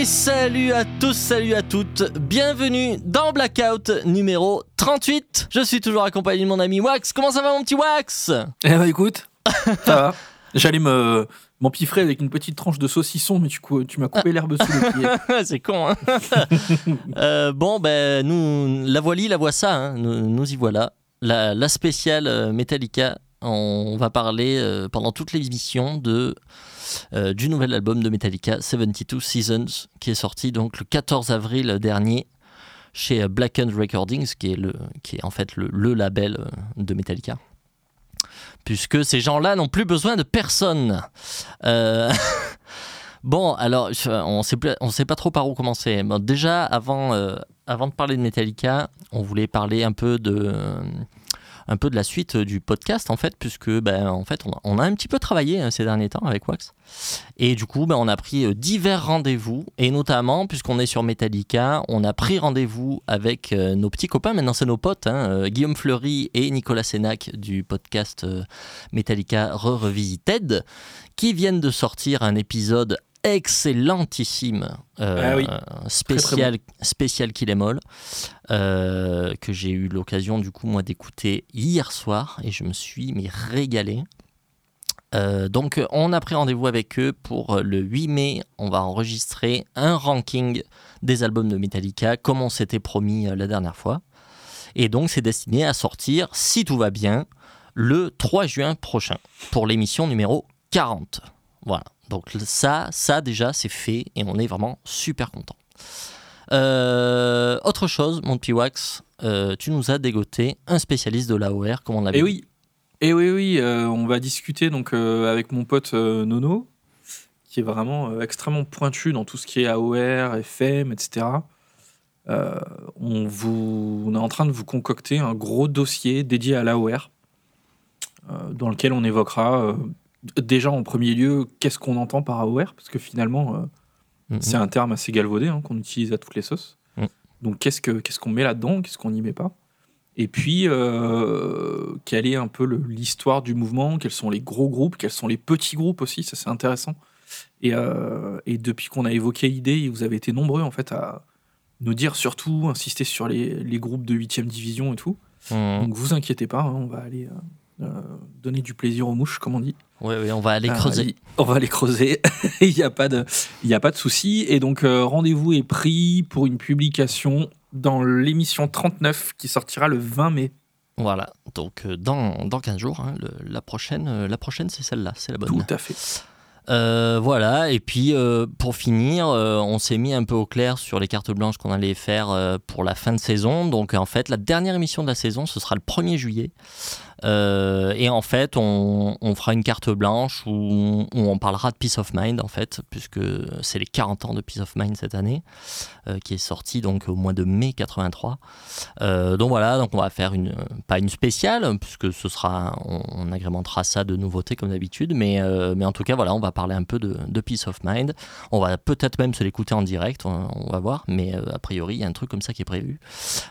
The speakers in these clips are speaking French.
Et salut à tous, salut à toutes, bienvenue dans Blackout numéro 38. Je suis toujours accompagné de mon ami Wax. Comment ça va mon petit Wax? Eh bah écoute, ça va. J'allais me m'empiffrer avec une petite tranche de saucisson, mais tu, m'as coupé l'herbe sous les pieds. C'est con, hein Euh, Bon, ben, nous, la voici, la voix ça, hein. nous, nous y voilà. La, la spéciale euh, Metallica, on va parler euh, pendant toute l'émission de, euh, du nouvel album de Metallica, 72 Seasons, qui est sorti donc le 14 avril dernier chez Blackened Recordings, qui est, le, qui est en fait le, le label euh, de Metallica. Puisque ces gens-là n'ont plus besoin de personne. Euh, Bon, alors, on sait on sait pas trop par où commencer. Déjà, avant, avant de parler de Metallica, on voulait parler un peu de, un peu de la suite du podcast, en fait, puisque, ben, en fait, on a, un petit peu travaillé hein, ces derniers temps avec Wax. Et du coup, ben, on a pris euh, divers rendez-vous, et notamment, puisqu'on est sur Metallica, on a pris rendez-vous avec euh, nos petits copains, maintenant c'est nos potes, hein, euh, Guillaume Fleury et Nicolas Sénac du podcast euh, Metallica Re-Revisited, qui viennent de sortir un épisode excellentissime, euh, Ah oui. spécial, spécial Kill Em All, euh, que j'ai eu l'occasion du coup moi d'écouter hier soir et je me suis mais régalé. Euh, donc on a pris rendez-vous avec eux pour le 8 mai, on va enregistrer un ranking des albums de Metallica comme on s'était promis euh, la dernière fois. Et donc c'est destiné à sortir, si tout va bien, le 3 juin prochain pour l'émission numéro 40. Voilà. Donc ça, ça déjà, c'est fait et on est vraiment super content. Euh, autre chose, mon petit Wax, euh, tu nous as dégoté un spécialiste de l'AOR, comme on l'avait Et dit. oui, et oui, oui, euh, on va discuter donc avec mon pote Nono, qui est vraiment extrêmement pointu dans tout ce qui est AOR, FM, etc. On, vous, on est en train de vous concocter un gros dossier dédié à l'AOR, dans lequel on évoquera déjà en premier lieu qu'est-ce qu'on entend par AOR, parce que finalement, euh, c'est un terme assez galvaudé hein, qu'on utilise à toutes les sauces. Mm. Donc qu'est-ce que qu'est-ce qu'on met là-dedans, qu'est-ce qu'on n'y met pas? Et puis euh, quelle est un peu l'histoire du mouvement, quels sont les gros groupes, quels sont les petits groupes aussi, ça c'est intéressant. Et, euh, et depuis qu'on a évoqué l'idée, vous avez été nombreux en fait à nous dire surtout, insister sur les, les groupes de 8 division et tout. Mhm. Donc vous inquiétez pas, hein, on va aller donner du plaisir aux mouches, comme on dit. Ouais, on va aller Ah, creuser. On va les creuser. Il n'y a pas de, il y a pas de souci. Et donc, euh, rendez-vous est pris pour une publication dans l'émission 39 qui sortira le 20 mai. Voilà, donc euh, dans, dans 15 jours, hein, le- la prochaine, euh, la prochaine c'est celle-là, c'est la bonne. Tout à fait. Euh, voilà, et puis euh, pour finir, euh, on s'est mis un peu au clair sur les cartes blanches qu'on allait faire euh, pour la fin de saison. Donc en fait, la dernière émission de la saison, ce sera le 1er juillet. Euh, et en fait, on, fera une carte blanche où, on parlera de Peace of Mind, en fait, puisque c'est les 40 ans de Peace of Mind cette année, euh, qui est sorti donc au mois de mai 83. Euh, donc voilà, donc on va faire une, pas une spéciale, puisque ce sera, on, agrémentera ça de nouveautés comme d'habitude, mais, euh, mais en tout cas, voilà, on va parler un peu de, de Peace of Mind. On va peut-être même se l'écouter en direct, on, va voir, mais a priori, il y a un truc comme ça qui est prévu.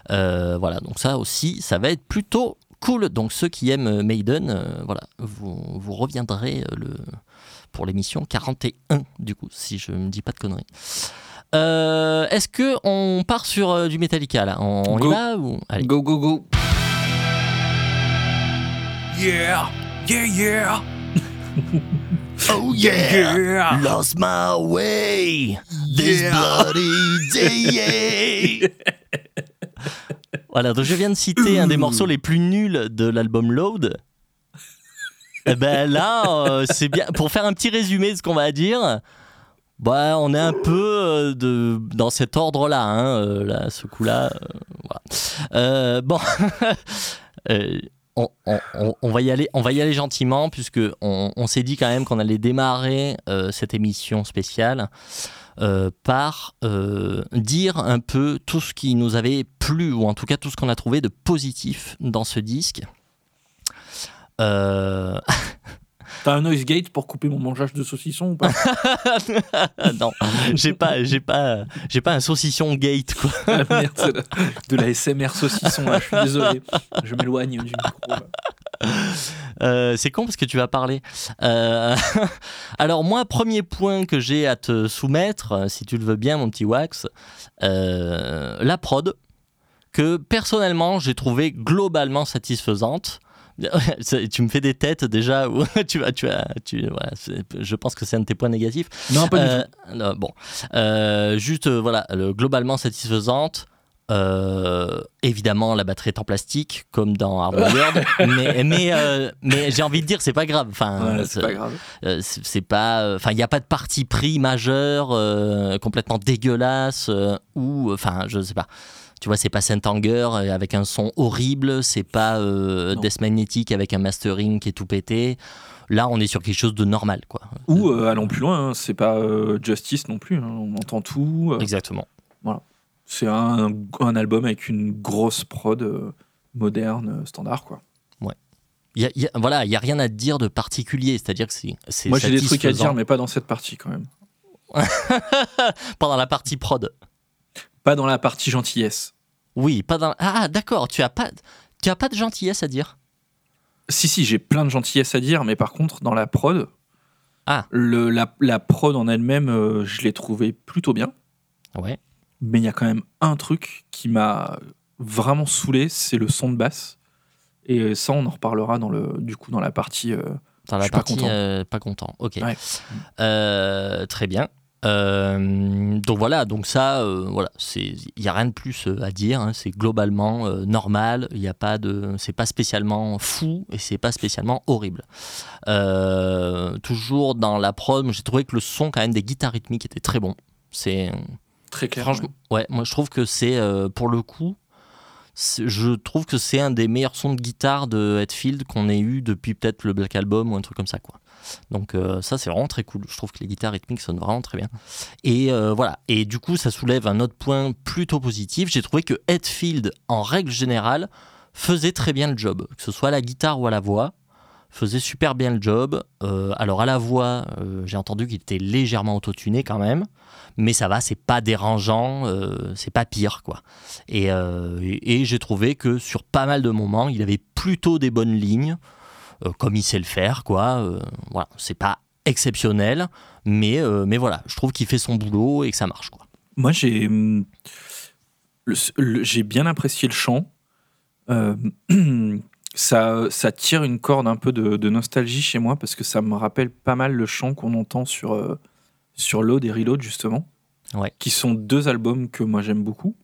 Voilà, donc ça aussi, ça va être plutôt cool. Donc ceux qui aiment Maiden, euh, voilà, vous, vous reviendrez euh, le, pour l'émission 41, du coup, si je ne dis pas de conneries. Euh, Est-ce que on part sur euh, du Metallica là? On, on y Go. va ou... Allez. Go, go, go. Yeah, yeah, yeah. Oh Yeah. Lost my way this Yeah. bloody day. voilà, donc je viens de citer un des morceaux les plus nuls de l'album Load. Eh ben là, euh, c'est bien. Pour faire un petit résumé de ce qu'on va dire, bah, on est un peu euh, de, dans cet ordre-là, hein, euh, là, ce coup-là. euh, voilà. Euh, bon. Euh, on, on- on- on va y aller, on va y aller gentiment puisque on, on s'est dit quand même qu'on allait démarrer cette émission spéciale euh, par euh, dire un peu tout ce qui nous avait plu ou en tout cas tout ce qu'on a trouvé de positif dans ce disque. Euh, T'as un noise gate pour couper mon mangeage de saucisson ou pas? Non, j'ai pas, j'ai pas, j'ai pas un saucisson gate quoi. Ah, Merde, de, de la SMR saucisson. là, Je suis désolé. Je m'éloigne du micro. là. Euh, c'est con parce que tu vas parler. Euh, alors moi, premier point que j'ai à te soumettre, euh, si tu le veux bien, mon petit Wax, la prod, que personnellement j'ai trouvé globalement satisfaisante. tu me fais des têtes déjà où tu vas, tu vas, tu, voilà, je pense que c'est un de tes points négatifs. Non, pas du tout. bon, juste voilà, globalement satisfaisante. Euh, évidemment, la batterie est en plastique, comme dans Hardware mais, mais, euh, mais j'ai envie de dire, c'est pas grave. Enfin, c'est pas grave. Euh, c'est pas. Enfin, il n'y a pas de parti pris majeur, complètement dégueulasse, ou. Enfin, je sais pas. Tu vois, c'est pas Saint-Anger avec un son horrible, c'est pas Death Magnetic avec un mastering qui est tout pété. Là, on est sur quelque chose de normal, quoi. Ou allons plus loin, hein, c'est pas Justice non plus. Hein, on entend tout. Exactement. Voilà. C'est un, un, album avec une grosse prod euh, moderne, standard, quoi. Ouais. Y y a, voilà, il n'y a rien à dire de particulier, c'est-à-dire que c'est. Moi, j'ai des trucs à dire, mais pas dans cette partie, quand même. Pendant la partie prod. Pas dans la partie gentillesse. Oui, pas dans. Ah, d'accord, tu as pas, tu as pas de gentillesse à dire? Si, si, j'ai plein de gentillesse à dire, mais par contre, dans la prod, ah. le, la, la prod en elle-même, euh, je l'ai trouvée plutôt bien. Ouais. Mais il y a quand même un truc qui m'a vraiment saoulé, c'est le son de basse. Et ça, on en reparlera dans le, du coup dans la partie. Euh, dans la partie pas content. Euh, pas content. Ok. Euh, très bien. donc voilà, donc ça, voilà, c'est, il y a rien de plus à dire. Hein, c'est globalement normal. Il n'y a pas de, c'est pas spécialement fou et c'est pas spécialement horrible. toujours dans la prod, j'ai trouvé que le son quand même des guitares rythmiques était très bon. C'est Très clair. Franchement, ouais. moi je trouve que c'est, euh, pour le coup, je trouve que c'est un des meilleurs sons de guitare de Hetfield qu'on ait eu depuis peut-être le Black Album ou un truc comme ça, quoi. Donc euh, ça c'est vraiment très cool. Je trouve que les guitares rythmiques sonnent vraiment très bien. Et euh, voilà. Et du coup ça soulève un autre point plutôt positif. J'ai trouvé que Hetfield en règle générale faisait très bien le job, que ce soit à la guitare ou à la voix faisait super bien le job. alors à la voix, j'ai entendu qu'il était légèrement autotuné quand même mais ça va, c'est pas dérangeant, euh, c'est pas pire quoi. Euh, et, j'ai trouvé que sur pas mal de moments, il avait plutôt des bonnes lignes, euh, comme il sait le faire quoi. voilà, c'est pas exceptionnel, mais mais voilà, je trouve qu'il fait son boulot et que ça marche quoi. Moi j'ai hum, j'ai bien apprécié le chant. ça, ça tire une corde un peu de, de, nostalgie chez moi parce que ça me rappelle pas mal le chant qu'on entend sur, sur Load et Reload, justement. Qui sont deux albums que moi j'aime beaucoup.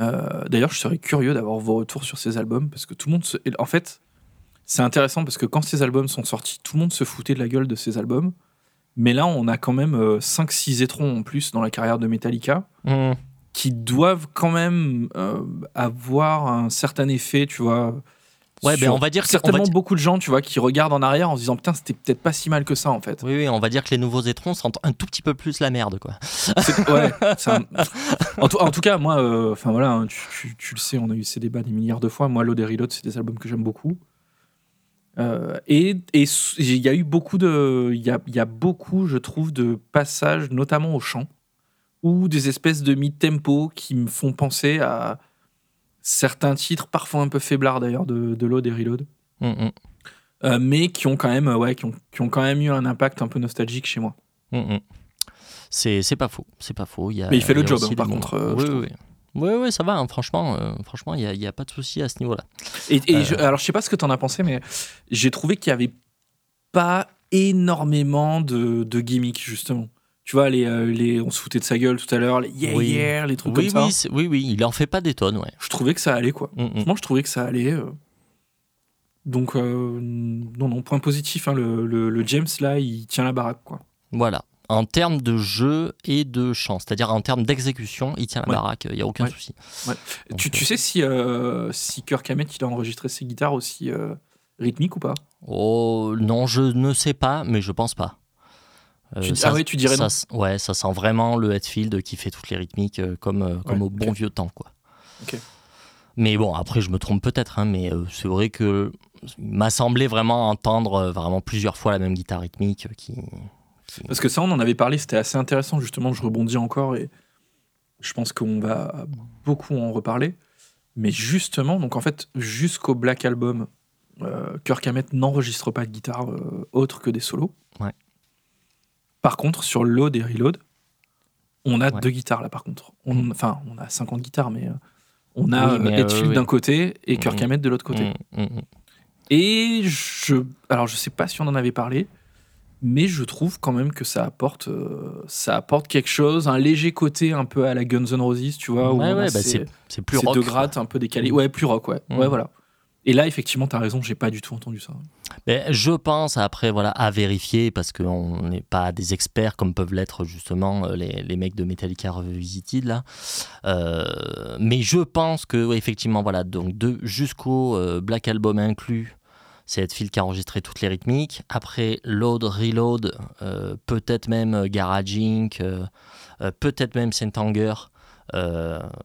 Euh, d'ailleurs, je serais curieux d'avoir vos retours sur ces albums parce que tout le monde se. En fait, c'est intéressant parce que quand ces albums sont sortis, tout le monde se foutait de la gueule de ces albums. Mais là, on a quand même 5-6 euh, étrons en plus dans la carrière de Metallica mmh. Qui doivent quand même euh, avoir un certain effet, tu vois Ouais, ben on va dire certainement beaucoup de gens, tu vois, qui regardent en arrière en se disant putain, c'était peut-être pas si mal que ça en fait. Oui, oui, on va dire que les nouveaux étrons sentent un tout petit peu plus la merde, quoi. Ouais. en, tout, en, tout, cas, moi, euh, enfin voilà, hein, tu, tu, le sais, on a eu ces débats des milliards de fois. Moi, Load Reload, c'est des albums que j'aime beaucoup. Euh, et il y a eu beaucoup de, il y a, y a beaucoup, je trouve, de passages, notamment au chant, ou des espèces de mid-tempo qui me font penser à certains titres, parfois un peu faiblards d'ailleurs, de, de Load et Reload. Mm, mm. Euh, mais qui ont quand même ouais qui ont, qui ont, quand même eu un impact un peu nostalgique chez moi. Mm, c'est pas faux. C'est pas faux. Il y a, mais il fait le job hein, par contre euh, oui, oui, oui, oui, ça va, hein, franchement, euh, franchement, il n'y a, a, pas de souci à ce niveau-là. Et, et je, alors, je sais pas ce que tu en as pensé, mais j'ai trouvé qu'il n'y avait pas énormément de, de gimmicks, justement tu vois, les, euh, les, on se foutait de sa gueule tout à l'heure, les yeah, yeah, les trucs comme ça. Oui, oui, oui, il en fait pas des tonnes, ouais. Je trouvais que ça allait, quoi. Mm, mm. Moi, je trouvais que ça allait. Euh. Donc, euh, non, non, point positif, hein, le, le, James, là, il tient la baraque, quoi. Voilà. En termes de jeu et de chant, c'est-à-dire en termes d'exécution, il tient la baraque, il n'y a aucun souci. tu, tu sais si, si Kirk Hammett, il a enregistré ses guitares aussi rythmiques ou pas? Oh, non, je ne sais pas, mais je pense pas. Euh, ah ouais, tu dirais ça, Ouais, ça sent vraiment le Hetfield qui fait toutes les rythmiques euh, comme, euh, comme au bon vieux temps, quoi. Mais bon, après, je me trompe peut-être, hein, mais c'est vrai que m'a semblé vraiment entendre vraiment plusieurs fois la même guitare rythmique qui, Parce que ça, on en avait parlé, c'était assez intéressant, justement, je rebondis encore et je pense qu'on va beaucoup en reparler. Mais justement, donc en fait, jusqu'au Black Album, euh, Kirk Hammett n'enregistre pas de guitare euh, autre que des solos. Ouais. Par contre, sur Load et Reload, on a Ouais. deux guitares là par contre. On, enfin, on a 50 guitares, mais euh, on a Oui, mais, euh, euh, oui. d'un côté et Kirk Mhm. Hammett de l'autre côté. Mm, mm, mm. Et je, alors je sais pas si on en avait parlé, mais je trouve quand même que ça apporte, euh, ça apporte quelque chose, un léger côté un peu à la Guns N' Roses, tu vois, Ouais, ouais, bah, ces- c'est c'est plus rock. deux quoi. grattes un peu décalées. Ouais, plus rock, ouais. Ouais, voilà. Et là, effectivement, t'as raison, j'ai pas du tout entendu ça. Je pense après voilà à vérifier parce qu'on n'est pas des experts comme peuvent l'être justement euh, les, mecs de Metallica Revisited là. Euh, mais je pense que effectivement voilà donc jusqu'au euh, Black Album inclus. C'est Hetfield qui a enregistré toutes les rythmiques. Après, Load, Reload, peut-être même Garage Inc., peut-être même Saint Anger,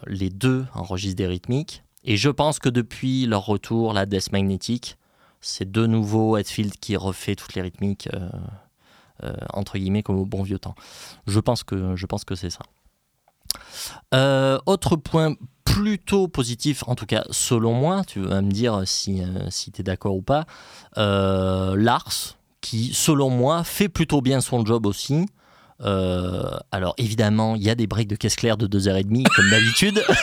les deux enregistrent des rythmiques. Et je pense que depuis leur retour, la Death Magnetic, c'est de nouveau Hetfield qui refait toutes les rythmiques, euh, euh, entre guillemets, comme au bon vieux temps. Je pense que, c'est ça. Euh, autre point plutôt positif, en tout cas selon moi, tu vas me dire si, si tu es d'accord ou pas, Lars, qui selon moi fait plutôt bien son job aussi. Euh, alors évidemment, il y a des breaks de caisse claire de 2h30 comme d'habitude.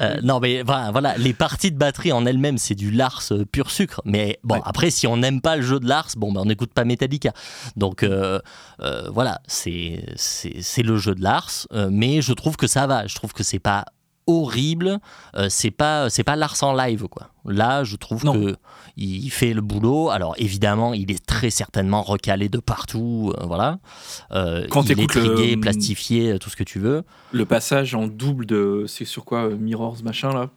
Euh, non mais voilà, voilà, les parties de batterie en elles-mêmes c'est du Lars euh, pur sucre. Mais bon Ouais. après si on n'aime pas le jeu de Lars, bon ben on n'écoute pas Metallica. Donc euh, voilà, c'est le jeu de Lars, mais je trouve que ça va. Je trouve que c'est pas horrible, euh, c'est pas c'est pas Lars en live quoi. Là, je trouve Non. que il fait le boulot. Alors évidemment, il est très certainement recalé de partout, euh, voilà. Euh, Quand il est le- trigué, plastifié, tout ce que tu veux. Le passage en double de. C'est sur quoi Mirrors, machin, là?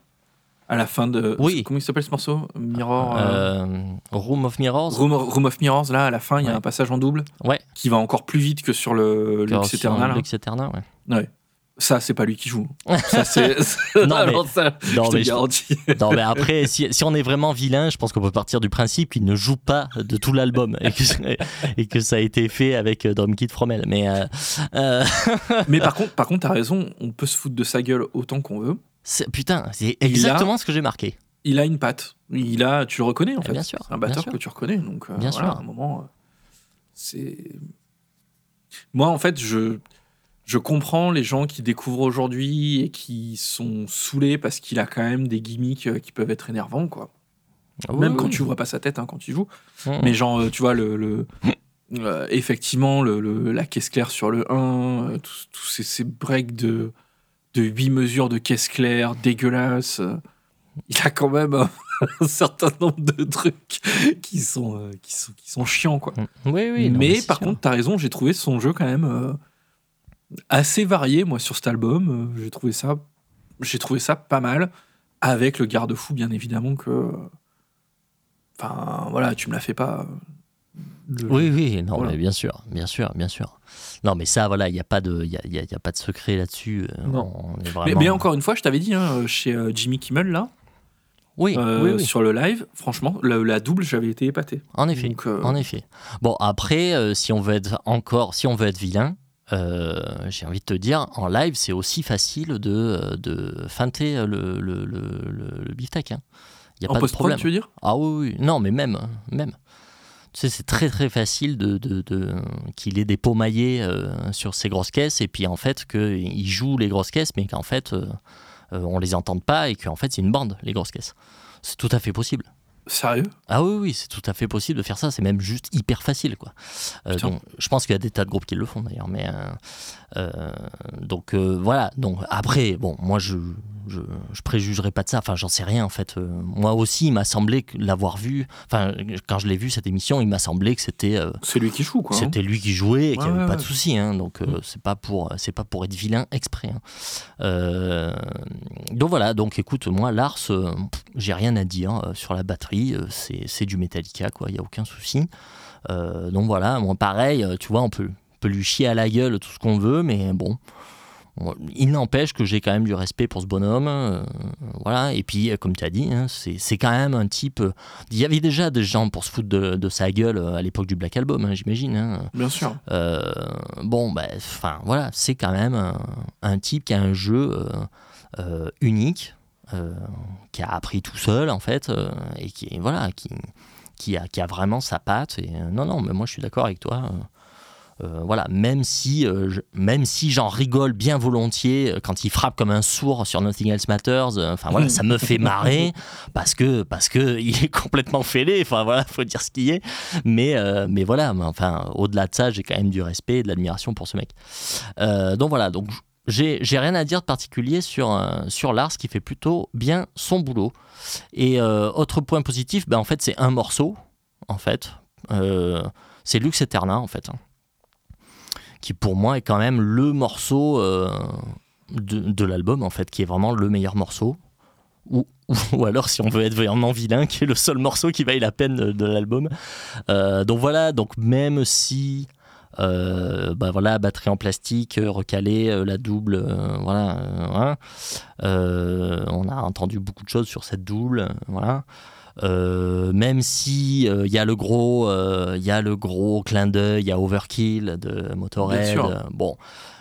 À la fin de. Oui. Comment il s'appelle ce morceau? Mirror. euh, Euh, Room of Mirrors. Room, Room of Mirrors, là, à la fin, il y a Ouais. un passage en double Ouais. qui va encore plus vite que sur le Lux hein. Eterna, ouais. Ouais. Ça, c'est pas lui qui joue. Ça, c'est. Non, mais- ça, non, je mais je- garantis. Non, mais après, si, si on est vraiment vilain, je pense qu'on peut partir du principe qu'il ne joue pas de tout l'album et que, et que ça a été fait avec euh, Drum Kit Fromel. Mais euh, euh, Mais par contre, par contre, t'as raison, on peut se foutre de sa gueule autant qu'on veut. putain, c'est a- exactement ce que j'ai marqué. Il a une patte. Il a, tu le reconnais en Eh fait. bien sûr, C'est un batteur que tu reconnais. Donc euh, Bien voilà, sûr. à un moment, c'est. Moi, en fait, je je comprends les gens qui découvrent aujourd'hui et qui sont saoulés parce qu'il a quand même des gimmicks euh, qui peuvent être énervants, quoi. Même quand tu vois pas sa tête hein, quand il joue. Mais genre, euh, tu vois, le, le- euh, effectivement, le, le- la caisse claire sur le 1, euh, tous ces, ces breaks de, de 8 mesures de caisse claire dégueulasses, euh, il a quand même un certain nombre de trucs qui sont, qui sont, qui sont chiants, quoi. Mm. Oui, oui. mais par sûr. contre, t'as raison, j'ai trouvé son jeu quand même assez varié, moi, sur cet album. Euh, j'ai trouvé ça, j'ai trouvé ça pas mal, avec le garde-fou, bien évidemment, que... Enfin, voilà, tu me la fais pas... euh, le- Oui, oui, non, Voilà. mais bien sûr, bien sûr, bien sûr. Non, mais ça, voilà, il n'y a, pas de- y a, il y a- y a pas de secret là-dessus. euh, Mais, encore une fois, je t'avais dit, hein, chez Jimmy Kimmel, là, Oui, euh, oui, oui. sur le live, franchement, la, la double, j'avais été épaté. En effet, Donc, euh, en effet. Bon, après, euh, si on veut être encore, si on veut être vilain, euh, j'ai envie de te dire, en live, c'est aussi facile de, euh, de feinter le, le, le, le, le beefsteak. hein. Il n'y a en pas de problème. tu veux dire? Ah oui, oui, non, mais même, même. Tu sais, c'est très très facile de, de, de- qu'il ait des pots maillés euh, sur ses grosses caisses et puis en fait qu'il joue les grosses caisses, mais qu'en fait euh, euh, on les entende pas et qu'en fait c'est une bande les grosses caisses. C'est tout à fait possible. Sérieux? Ah oui, oui, c'est tout à fait possible de faire ça. C'est même juste hyper facile, quoi. Euh, donc, je pense qu'il y a des tas de groupes qui le font d'ailleurs, mais euh, euh, donc voilà. Donc après, bon, moi je je, je préjugerai pas de ça. Enfin, j'en sais rien en fait. Euh, moi aussi, il m'a semblé l'avoir vu. Enfin, quand je l'ai vu cette émission, il m'a semblé que c'était euh, C'est lui qui joue, quoi. hein. c'était lui qui jouait et qu'il n'y avait ouais, pas ouais. de souci. hein. donc, euh, Mm. c'est pas pour c'est pas pour être vilain exprès. hein. Euh, donc voilà. Donc écoute, moi Lars, j'ai rien à dire sur la batterie. c'est du Metallica, quoi. Il y a aucun souci. Donc voilà. Moi, pareil. Tu vois, on peut on peut lui chier à la gueule tout ce qu'on veut, mais bon. Il n'empêche que j'ai quand même du respect pour ce bonhomme. euh, voilà. Et puis, euh, comme tu as dit, hein, c'est c'est quand même un type. euh, Il y avait déjà des gens pour se foutre de, de sa gueule à l'époque du Black Album, hein, j'imagine. hein. Bien sûr. Euh, bon, ben, enfin, voilà, c'est quand même un, un type qui a un jeu unique. qui a appris tout seul en fait, et qui voilà, qui, qui, a, qui a vraiment sa patte. Et non, non, mais moi je suis d'accord avec toi. Euh, voilà, même si, euh, même si j'en rigole bien volontiers euh, quand il frappe comme un sourd sur Nothing Else Matters, enfin voilà, ça me fait marrer parce que parce que il est complètement fêlé. Enfin voilà, faut dire ce qu'il est. Mais mais voilà, enfin au-delà de ça, j'ai quand même du respect et de l'admiration pour ce mec. donc voilà, donc j'ai rien à dire de particulier sur, sur Lars qui fait plutôt bien son boulot. Et autre point positif, ben, en fait, c'est un morceau, en fait. c'est Lux Eterna, en fait. Hein qui pour moi est quand même le morceau euh, de, l'album, en fait, qui est vraiment le meilleur morceau. Ou, ou, alors, si on veut être vraiment vilain, qui est le seul morceau qui vaille la peine de, l'album. Euh, donc voilà, donc même si. Euh, bah voilà, batterie en plastique, recalée, la double, voilà. Hein, on a entendu beaucoup de choses sur cette double, voilà. Euh, même si il euh, y a le gros, il euh, y a le gros clin d'œil, il y a Overkill de Motorhead. bon,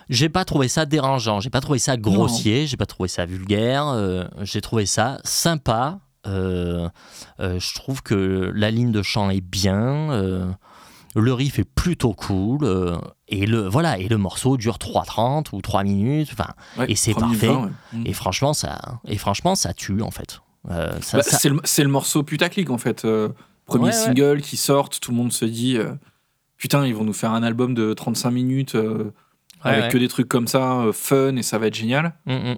j'ai pas trouvé ça dérangeant, j'ai pas trouvé ça grossier, j'ai pas trouvé ça vulgaire, j'ai trouvé ça sympa. je trouve que la ligne de chant est bien. le riff est plutôt cool et le voilà et le morceau dure 3.30 ou 3 minutes enfin et c'est parfait et franchement ça et franchement ça tue en fait euh, bah, c'est le, morceau putaclic en fait. Euh, premier single qui sort, tout le monde se dit euh, putain, ils vont nous faire un album de 35 minutes avec que des trucs comme ça, fun et ça va être génial. Mm,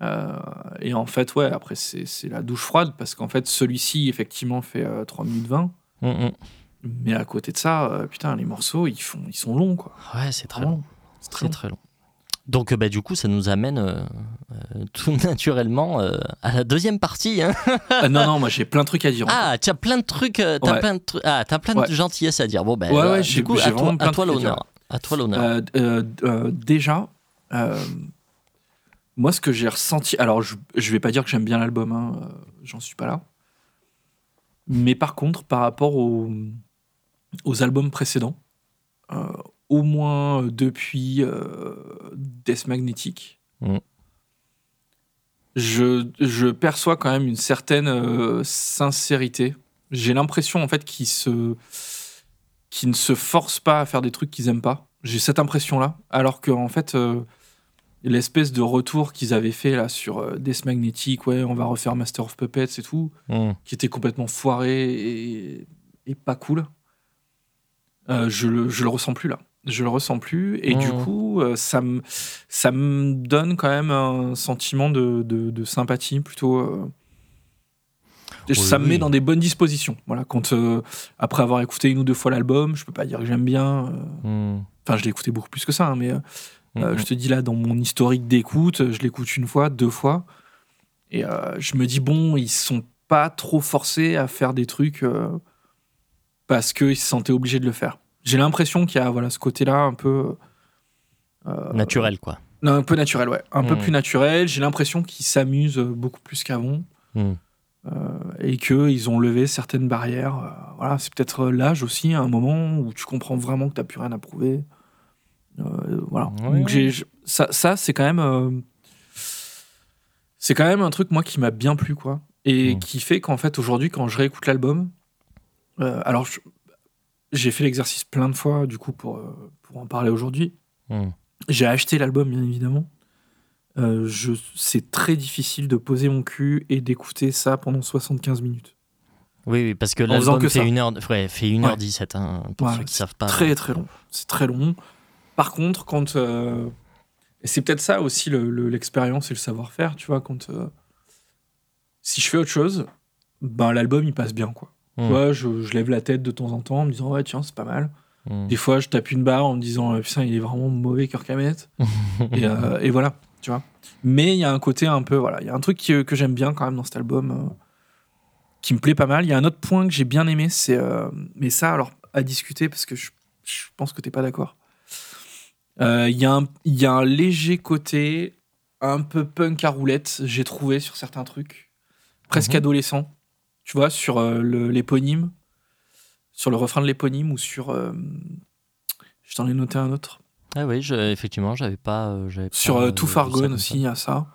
mm. et en fait, ouais, après, c'est la douche froide parce qu'en fait, celui-ci, effectivement, fait 3 minutes 20. Mm, Mais à côté de ça, putain, les morceaux, ils, font, ils sont longs, quoi. Ouais, c'est très long. C'est très, très long. Donc bah, du coup, ça nous amène euh, euh, tout naturellement euh, à la deuxième partie. Hein. non, non, moi j'ai plein de trucs à dire. Ah, tu as plein de trucs, t'as plein, de, ah, as plein de gentillesse à dire. Bon, ben, ouais, du coup, à toi, à toi l'honneur. À toi l'honneur. déjà, moi ce que j'ai ressenti, alors je, je vais pas dire que j'aime bien l'album, hein, j'en suis pas là. Mais par contre, par rapport aux, aux albums précédents, au moins euh, depuis euh, Death Magnetic. Mm. Je, perçois quand même une certaine euh, sincérité. J'ai l'impression en fait qu'ils se, qui ne se forcent pas à faire des trucs qu'ils aiment pas. J'ai cette impression-là, alors que en fait, l'espèce de retour qu'ils avaient fait là sur Death Magnetic, ouais, on va refaire Master of Puppets et tout, mm. qui était complètement foiré et, et pas cool. je, le, je le ressens plus là je le ressens plus et du mmh. coup euh, ça me ça me donne quand même un sentiment de, de, sympathie plutôt euh, ça me met dans des bonnes dispositions voilà quand euh, après avoir écouté une ou deux fois l'album je peux pas dire que j'aime bien mmh. enfin je l'ai écouté beaucoup plus que ça hein, mais mmh, je te dis là dans mon historique d'écoute je l'écoute une fois deux fois et je me dis bon ils sont pas trop forcés à faire des trucs parce qu'ils se sentaient obligés de le faire j'ai l'impression qu'il y a voilà, ce côté-là un peu. Euh, naturel, quoi. un peu naturel, ouais. Un peu hmm. plus naturel. J'ai l'impression qu'ils s'amusent beaucoup plus qu'avant. Hmm. Euh, et qu'ils ont levé certaines barrières. Euh, voilà, c'est peut-être l'âge aussi, un moment où tu comprends vraiment que tu n'as plus rien à prouver. voilà. Donc ça, ça c'est quand même. c'est quand même un truc, moi, qui m'a bien plu, quoi. Et hmm. qui fait qu'en fait, aujourd'hui, quand je réécoute l'album, alors je, j'ai fait l'exercice plein de fois, du coup, pour, euh, pour en parler aujourd'hui. Hmm. J'ai acheté l'album, bien évidemment. Euh, c'est très difficile de poser mon cul et d'écouter ça pendant 75 minutes. Oui, oui parce que l'album fait, une heure, fait 1h17, hein, pour ceux qui savent pas. Très, très long. C'est très long. Par contre, quand. Euh, c'est peut-être ça aussi l'expérience et le savoir-faire, tu vois, quand. si je fais autre chose, ben, l'album, il passe bien, quoi. Hmm. je, lève la tête de temps en temps en me disant, ouais, tiens, c'est pas mal. Hmm. Des fois, je tape une barre en me disant, euh, putain, il est vraiment mauvais, cœur et, euh, et, voilà, tu vois. Mais il y a un côté un peu, voilà, il y a un truc que, que j'aime bien quand même dans cet album, euh, qui me plaît pas mal. Il y a un autre point que j'ai bien aimé, c'est. mais ça, alors, à discuter, parce que je, je pense que t'es pas d'accord. Il y, y, a un léger côté un peu punk à roulette, j'ai trouvé sur certains trucs, presque mhm. adolescent tu vois, sur euh, l'éponyme, sur le refrain de l'éponyme ou sur. Euh, je t'en ai noté un autre. Ah oui, je, effectivement, j'avais pas. Euh, sur Too Far Gone aussi, il y a ça.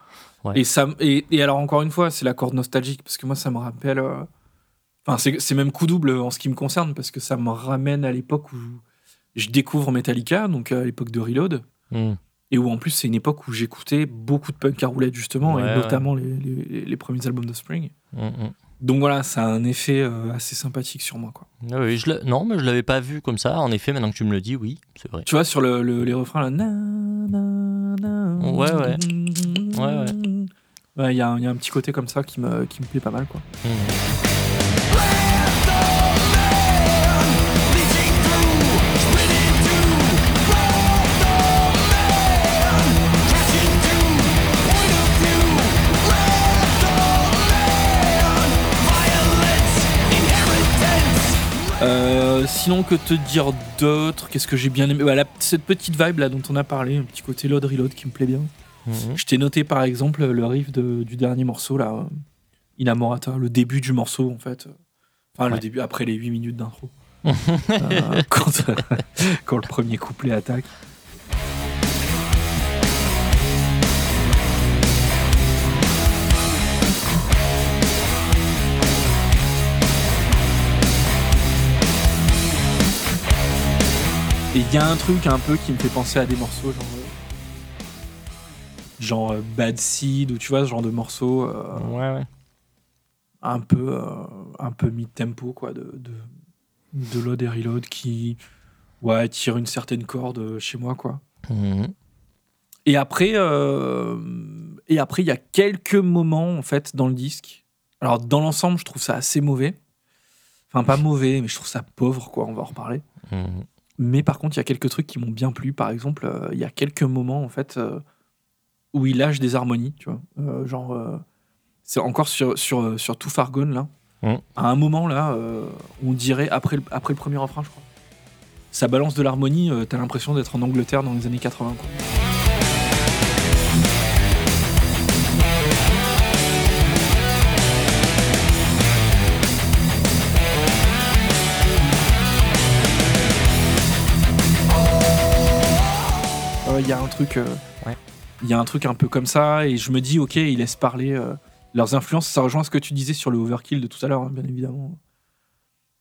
Ouais. Et, ça, et, et alors, encore une fois, c'est la corde nostalgique, parce que moi, ça me rappelle. euh, Enfin, c'est c'est même coup double en ce qui me concerne, parce que ça me ramène à l'époque où je découvre Metallica, donc à l'époque de Reload, Hmm. et où en plus, c'est une époque où j'écoutais beaucoup de punk à roulette, justement, Ouais, et ouais. notamment les, les- les premiers albums de Spring. Hmm, hmm. Donc voilà, ça a un effet euh, assez sympathique sur moi, quoi. Ah oui, je non, mais je l'avais pas vu comme ça. En effet, maintenant que tu me le dis, oui, c'est vrai. Tu vois, sur le, le- les refrains, là. na, na, na, Ouais, ouais. Ouais, ouais. Ouais, il y, a un- il y a un petit côté comme ça qui me, qui me plaît pas mal, quoi. Hmm. Euh, sinon, que te dire d'autre? Qu'est-ce que j'ai bien aimé? Cette petite vibe là dont on a parlé, un petit côté load reload qui me plaît bien. Hmm. Je t'ai noté par exemple le riff de- du dernier morceau là, euh, Inamorata, le début du morceau en fait. Enfin, le début après les 8 minutes d'intro. Euh, quand, quand le premier couplet attaque. Et il y a un truc un peu qui me fait penser à des morceaux genre. euh, Genre euh, Bad Seed, ou tu vois, ce genre de morceaux euh, Ouais, ouais. un peu, euh, un peu mid-tempo, quoi, de, de, de load et reload qui ouais, tire une certaine corde chez moi, quoi. Hmm. Et après, euh, et après, il y a quelques moments en fait dans le disque. Alors dans l'ensemble, je trouve ça assez mauvais. Enfin, pas mauvais, mais je trouve ça pauvre, quoi. On va en reparler. Hmm. Mais par contre, il y a quelques trucs qui m'ont bien plu. Par exemple, euh, il y a quelques moments en fait euh, où il lâche des harmonies, tu vois. Euh, genre, c'est encore sur sur sur Too Far Gone là. Mhm. À un moment là, on dirait après le, après le premier refrain, je crois. Ça balance de l'harmonie. euh, T'as l'impression d'être en Angleterre dans les années 80. Quoi. Il y a un truc. euh, Ouais. Il y a un truc un peu comme ça, et je me dis, ok, ils laissent parler euh, leurs influences. Ça rejoint ce que tu disais sur le overkill de tout à l'heure, hein, bien évidemment.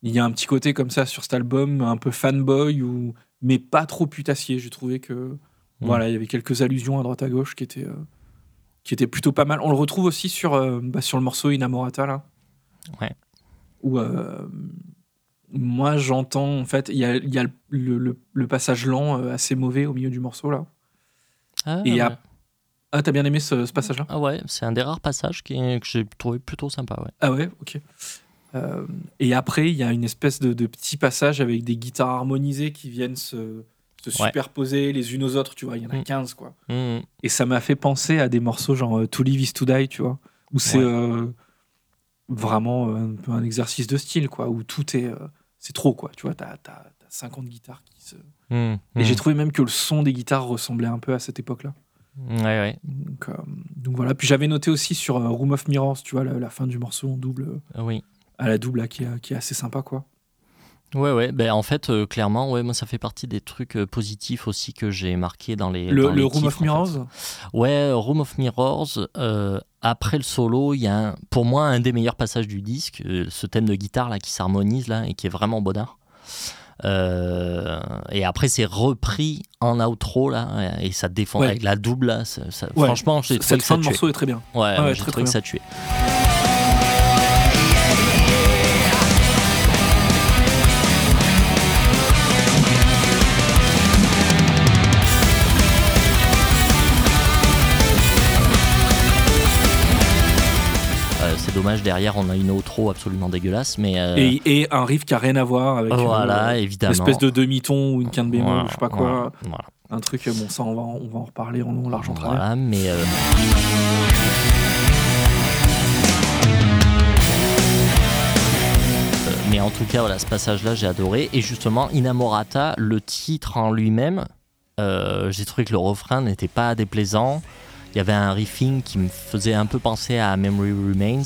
Il y a un petit côté comme ça sur cet album, un peu fanboy, ou... mais pas trop putassier. J'ai trouvé que voilà, il y avait quelques allusions à droite à gauche qui étaient, euh, qui étaient plutôt pas mal. On le retrouve aussi sur, euh, bah, sur le morceau Inamorata, là. Ouais. Où euh, moi j'entends, en fait, il y a, il y a le, le- le passage lent euh, assez mauvais au milieu du morceau, là. Ah, Et ouais. Ah, t'as bien aimé ce, ce passage-là? Ah ouais, c'est un des rares passages qui que j'ai trouvé plutôt sympa, ouais. Ah ouais, ok. Euh, et après, il y a une espèce de, de petit passage avec des guitares harmonisées qui viennent se, se Ouais. superposer les unes aux autres, tu vois. Il y en a Mm. 15, quoi. Hmm. Et ça m'a fait penser à des morceaux genre euh, To Live is to Die, tu vois, où c'est Ouais. euh, vraiment euh, un peu un exercice de style, quoi, où tout est. euh, c'est trop, quoi, tu vois, t'as as, 50 guitares qui se. Hmm. Et Hmm. j'ai trouvé même que le son des guitares ressemblait un peu à cette époque-là. Ouais, ouais. Donc, euh, donc voilà. Puis j'avais noté aussi sur Room of Mirrors, tu vois, la, la fin du morceau en double, Ah Oui. à la double, là, qui, est, qui est assez sympa, quoi. Ouais, ouais. Ben, en fait, euh, clairement, ouais, moi, ça fait partie des trucs euh, positifs aussi que j'ai marqué dans les. Le, dans les le Room titres, of en fait. Mirrors? Ouais, Room of Mirrors. euh, après le solo, il y a un- pour moi un des meilleurs passages du disque, ce thème de guitare là qui s'harmonise là et qui est vraiment bonheur. Euh, et après c'est repris en outro là et ça défend Ouais. avec la double là. ça- ça- Ouais. Franchement, j'ai trouvé Cette que fin ça tuait. morceau est très bien. Ouais, ouais, ouais, j'ai trouvé que ça tuait. Dommage, derrière on a une outro absolument dégueulasse, mais euh, Et, et un riff qui a rien à voir avec. voilà, une évidemment. espèce de demi-ton ou une quinte bémol, Voilà, je sais pas quoi. voilà. Un truc, euh, bon, ça, on va, en- on va en reparler en long, large, en. Voilà, mais euh, Euh, mais en tout cas, voilà, ce passage-là, j'ai adoré. Et justement, Inamorata, le titre en lui-même, euh, j'ai trouvé que le refrain n'était pas déplaisant. Il y avait un riffing qui me faisait un peu penser à Memory Remains.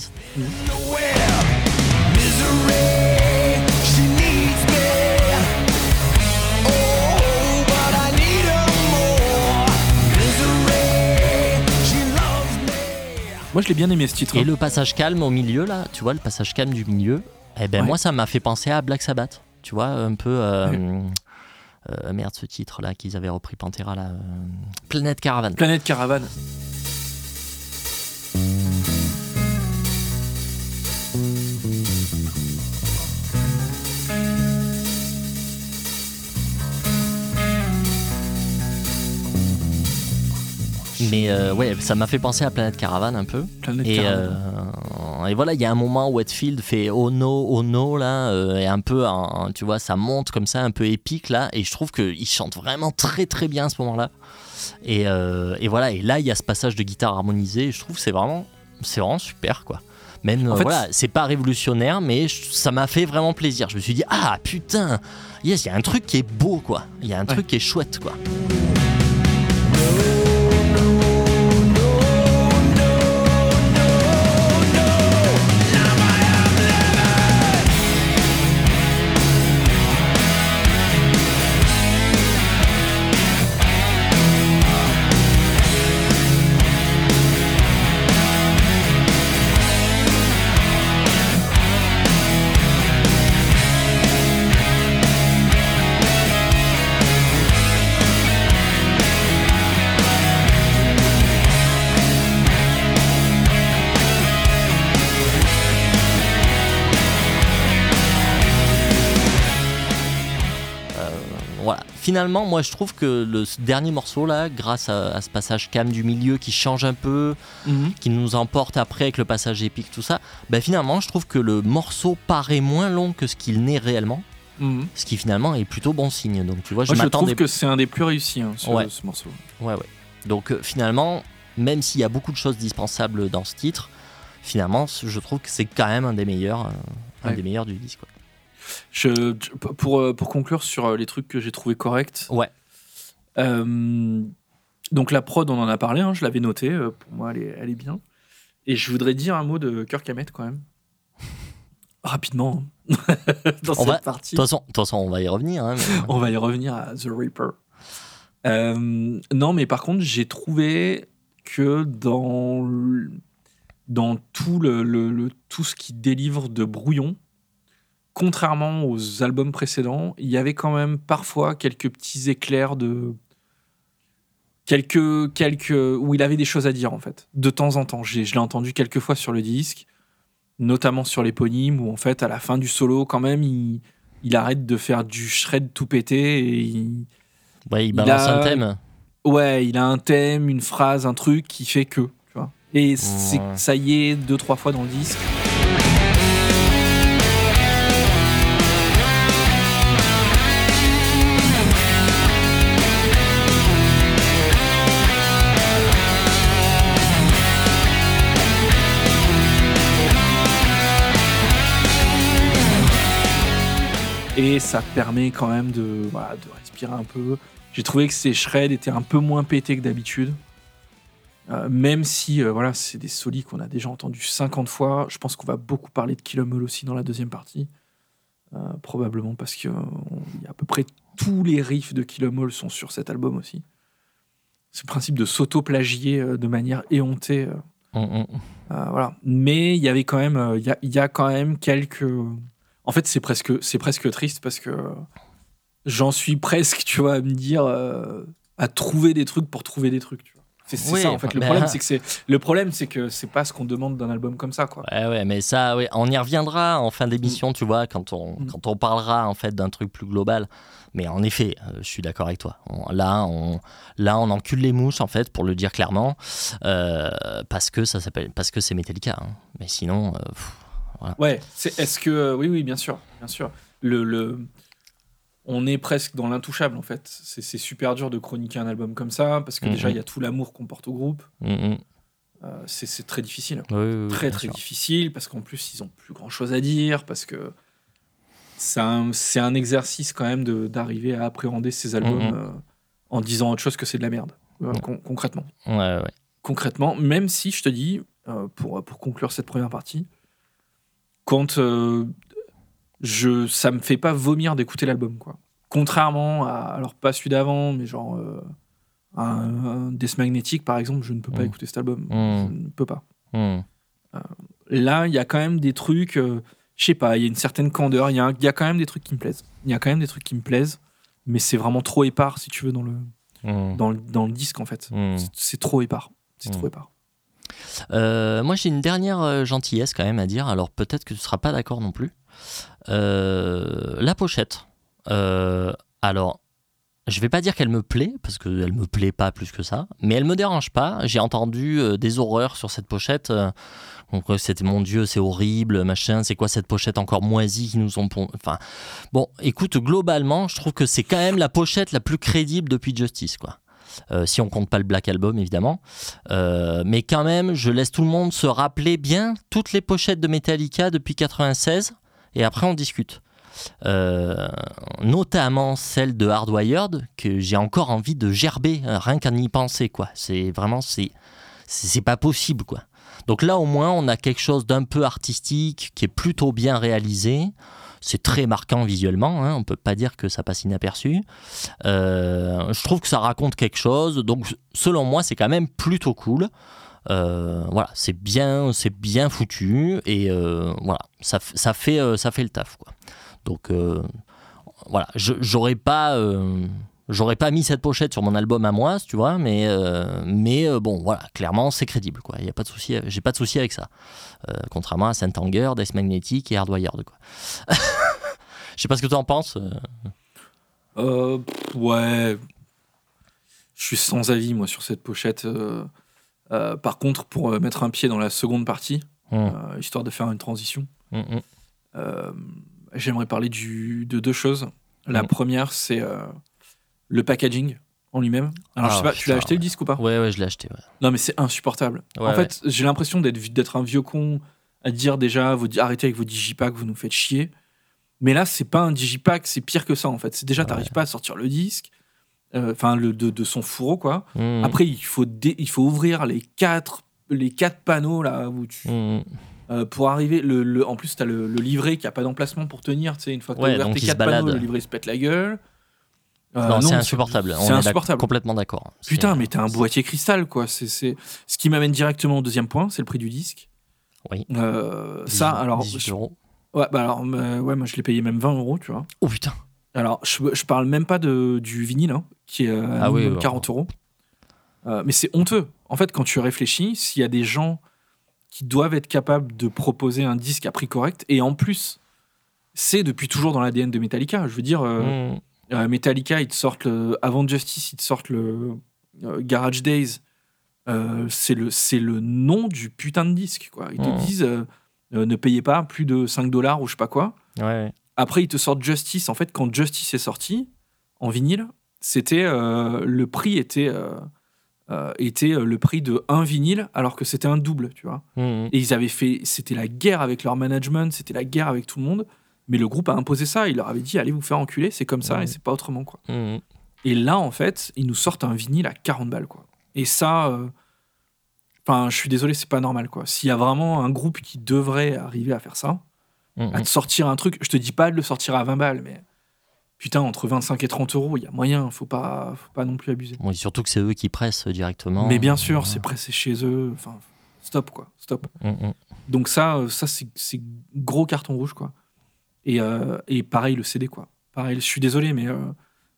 Moi, je l'ai bien aimé ce titre. Et hein. le passage calme au milieu, là, tu vois, le passage calme du milieu, eh ben Ouais. moi, ça m'a fait penser à Black Sabbath. Tu vois, un peu. euh, euh, merde, ce titre-là qu'ils avaient repris Pantera, là. euh, Planète Caravane. Planète Caravane. Mais euh, ouais, ça m'a fait penser à Planète Caravane un peu. Planète Et, Caravane. euh, et voilà, il y a un moment où Whitfield fait Oh no, oh no, là, euh, et un peu, tu vois, ça monte comme ça, un peu épique, là, et je trouve qu'il chante vraiment très très bien à ce moment-là. Et, et voilà, et là, il y a ce passage de guitare harmonisé, et je trouve que c'est vraiment, c'est vraiment super, quoi. Même, En fait, voilà, c'est pas révolutionnaire, mais je- ça m'a fait vraiment plaisir. Je me suis dit, ah putain, yes, il y a un truc qui est beau, quoi. Il y a un truc qui est chouette, quoi. Finalement, moi, je trouve que le ce dernier morceau là, grâce à, à ce passage calme du milieu qui change un peu, Mhm. qui nous emporte après avec le passage épique, tout ça, ben finalement, je trouve que le morceau paraît moins long que ce qu'il n'est réellement, Mhm. ce qui finalement est plutôt bon signe. Donc, tu vois, je Moi, je trouve que c'est un des plus réussis, hein, ce, Ouais. ce morceau. Ouais, ouais. Donc, euh, finalement, même s'il y a beaucoup de choses dispensables dans ce titre, finalement, je trouve que c'est quand même un des meilleurs, euh, un Ouais. des meilleurs du disque. quoi. Je, je- pour, euh, pour conclure sur euh, les trucs que j'ai trouvé corrects, Ouais. euh, donc la prod, on en a parlé, hein, je l'avais noté, pour moi, elle est, elle est bien. Et je voudrais dire un mot de Kirk Hammett quand même. Rapidement, hein, dans On cette va- partie. De toute façon, on va y revenir. hein, mais- On va y revenir à The Reaper. Euh, non, mais par contre, j'ai trouvé que dans, le- dans tout, le, le- le- tout ce qui délivre de brouillon, contrairement aux albums précédents, il y avait quand même parfois quelques petits éclairs de. Quelques, quelques, où il avait des choses à dire en fait, de temps en temps. Je l'ai entendu quelques fois sur le disque, notamment sur l'éponyme, où en fait, à la fin du solo, quand même, il, il arrête de faire du shred tout pété et il, Ouais, il Il balance a- un thème. ouais, il a un thème, une phrase, un truc qui fait que, tu vois. Et ça y est, deux, trois fois dans le disque. Et ça permet quand même de, voilà, de respirer un peu. J'ai trouvé que ces shreds étaient un peu moins pétés que d'habitude. Euh, même si euh, voilà, c'est des solis qu'on a déjà entendus 50 fois, je pense qu'on va beaucoup parler de All aussi dans la deuxième partie. Euh, probablement parce que on- il y a à peu près tous les riffs de All sont sur cet album aussi. Ce principe de s'auto-plagier de manière éhontée. Hum, hum. voilà. Mais il y avait quand même, il y, a, il y a quand même quelques. En fait, c'est presque, c'est presque triste parce que j'en suis presque, tu vois, à me dire, euh, à trouver des trucs pour trouver des trucs. tu vois. C'est c'est Oui, ça en fait. Le problème, c'est que c'est le problème, c'est que c'est pas ce qu'on demande d'un album comme ça, quoi. Ouais, ouais, mais ça, ouais, on y reviendra en fin d'émission, tu vois, quand on, Mm. quand on parlera en fait d'un truc plus global. Mais en effet, euh, je suis d'accord avec toi. On- là, on, là, on encule les mouches en fait, pour le dire clairement, euh, parce que ça s'appelle, parce que c'est Metallica. hein. Mais sinon, Ouais. C'est, est-ce que euh, oui, oui, bien sûr, bien sûr. Le, le, on est presque dans l'intouchable en fait. C'est, c'est super dur de chroniquer un album comme ça parce que déjà il y a tout l'amour qu'on porte au groupe. mm, mm. Euh, c'est, c'est très difficile. Oui, oui, oui, très très sûr. difficile parce qu'en plus ils ont plus grand chose à dire parce que c'est un, c'est un exercice quand même de, d'arriver à appréhender ces albums euh, en disant autre chose que c'est de la merde con- concrètement Ouais, ouais. concrètement même si je te dis pour, pour conclure cette première partie quand euh, je ça me fait pas vomir d'écouter l'album quoi contrairement à alors pas celui d'avant mais genre euh, un, un Death Magnetic par exemple je ne peux pas Mhm. écouter cet album Mhm. je ne peux pas Hmm. Là, il y a quand même des trucs, euh, je sais pas, il y a une certaine candeur, il y, a un- il y a quand même des trucs qui me plaisent. Il y a quand même des trucs qui me plaisent, mais c'est vraiment trop épars, si tu veux, dans le, dans le, dans le disque, en fait. C'est- trop épars. C'est Mm. trop épars. Euh, moi, j'ai une dernière euh, gentillesse quand même à dire. Alors peut-être que tu ne seras pas d'accord non plus. Euh, la pochette. Alors, je vais pas dire qu'elle me plaît parce qu'elle me plaît pas plus que ça, mais elle me dérange pas. J'ai entendu des horreurs sur cette pochette. euh, donc c'était mon Dieu, c'est horrible, machin. C'est quoi cette pochette encore moisie qui nous ont Enfin, bon, écoute, globalement, je trouve que c'est quand même la pochette la plus crédible depuis Justice, quoi. Euh, si on compte pas le Black Album évidemment. Euh, mais quand même, je laisse tout le monde se rappeler bien toutes les pochettes de Metallica depuis 96 et après on discute. Euh, notamment celle de Hardwired que j'ai encore envie de gerber rien qu'à y penser quoi. C'est vraiment c'est c'est pas possible quoi. Donc là au moins on a quelque chose d'un peu artistique qui est plutôt bien réalisé. C'est très marquant visuellement, hein, on peut pas dire que ça passe inaperçu. Euh, je trouve que ça raconte quelque chose, donc selon moi c'est quand même plutôt cool. Euh, voilà, c'est bien, c'est bien foutu et euh, voilà, ça, fait, le taf. Donc voilà, j'aurais pas, j'aurais pas mis cette pochette sur mon album à moi, tu vois, mais euh, mais euh, bon voilà, clairement c'est crédible quoi. Il a pas de souci, j'ai pas de souci avec ça. Euh, contrairement à Saint Anger, Death Magnetic et Hardwired quoi. Je sais pas ce que tu en penses. euh. Euh, ouais. Je suis sans avis, moi, sur cette pochette. euh, euh, par contre, pour euh, mettre un pied dans la seconde partie, Mm, euh, histoire de faire une transition, mm, mm. euh, j'aimerais parler du, de deux choses. La première, c'est euh, le packaging en lui-même. Alors, Ah, je sais pas, tu l'as acheté le disque ou pas? Ouais ouais, je l'ai acheté. ouais. Non, mais c'est insupportable. Ouais, en fait, j'ai l'impression d'être un vieux con à dire déjà vos, arrêtez avec vos digipacks, vous nous faites chier. Mais là, c'est pas un digipack, c'est pire que ça en fait. C'est déjà, t'arrives pas à sortir le disque, euh, enfin de, de son fourreau quoi. Mm, Après, il faut dé- il faut ouvrir les quatre les quatre panneaux là où tu mm. euh, pour arriver. Le, le- en plus, t'as le, le livret qui a pas d'emplacement pour tenir. Tu sais, une fois que t'as ouvert tes quatre panneaux, le livret se pète la gueule. Euh, non, c'est c'est- insupportable. C'est est insupportable. complètement d'accord. Putain, mais t'as un boîtier cristal, quoi. C'est. Ce qui m'amène directement au deuxième point, c'est le prix du disque. Oui. Euh, ça, 18 alors. 18 je- euros. Ouais, bah alors, euh, ouais, moi je l'ai payé même 20 euros, tu vois. Oh putain. Alors, je, je parle même pas de, du vinyle, hein, qui est Ah oui, minimum ouais. 40 euros. Euh, mais c'est honteux. En fait, quand tu réfléchis, s'il y a des gens qui doivent être capables de proposer un disque à prix correct, et en plus, c'est depuis toujours dans l'ADN de Metallica. Je veux dire, euh, Mm. Euh, Metallica, ils te sortent le, avant Justice, ils te sortent le euh, Garage Days. Euh, c'est le, le nom du putain de disque. Quoi. Ils te Mhm. disent ne payez pas plus de 5 dollars ou je sais pas quoi. Ouais, ouais. Après, ils te sortent Justice. En fait, quand Justice est sorti en vinyle, c'était le prix était, était le prix de un vinyle alors que c'était un double, tu vois. Mm, Et ils avaient fait, c'était la guerre avec leur management, c'était la guerre avec tout le monde. Mais le groupe a imposé ça. Il leur avait dit allez vous faire enculer, c'est comme ça Ouais. et c'est pas autrement quoi. mm, mm. Et là, en fait, ils nous sortent un vinyle à 40 balles, quoi. Et ça, euh, enfin, je suis désolé, c'est pas normal, quoi. S'il y a vraiment un groupe qui devrait arriver à faire ça, Mm, à te sortir un truc, je te dis pas de le sortir à 20 balles, mais putain, entre 25 et 30 euros, il y a moyen, faut pas, faut pas non plus abuser. Surtout que c'est eux qui pressent directement. mais bien sûr, Ouais. c'est pressé chez eux, enfin, stop, quoi, stop. Mm, mm. Donc ça, euh, ça c'est gros carton rouge, quoi. Et, euh, et pareil, le CD, quoi. Pareil, je suis désolé, mais euh,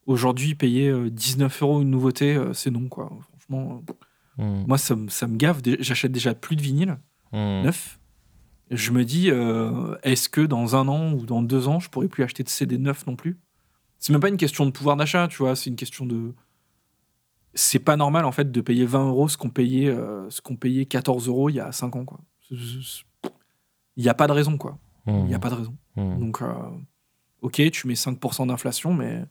aujourd'hui, payer euh, 19 euros une nouveauté, euh, c'est non, quoi. Franchement, euh, Mm, moi, ça, me- ça me gave. J'achète déjà plus de vinyle mm. neuf. Je me dis, euh, est-ce que dans un an ou dans deux ans, je pourrais plus acheter de CD neuf non plus? C'est même pas une question de pouvoir d'achat, tu vois. C'est une question de. C'est pas normal, en fait, de payer 20 euros ce qu'on payait, euh, ce qu'on payait 14 euros il y a 5 ans, quoi. Il n'y a pas de raison, quoi. Il n'y a pas de raison. Mm. Donc, euh, ok, tu mets 5% d'inflation, mais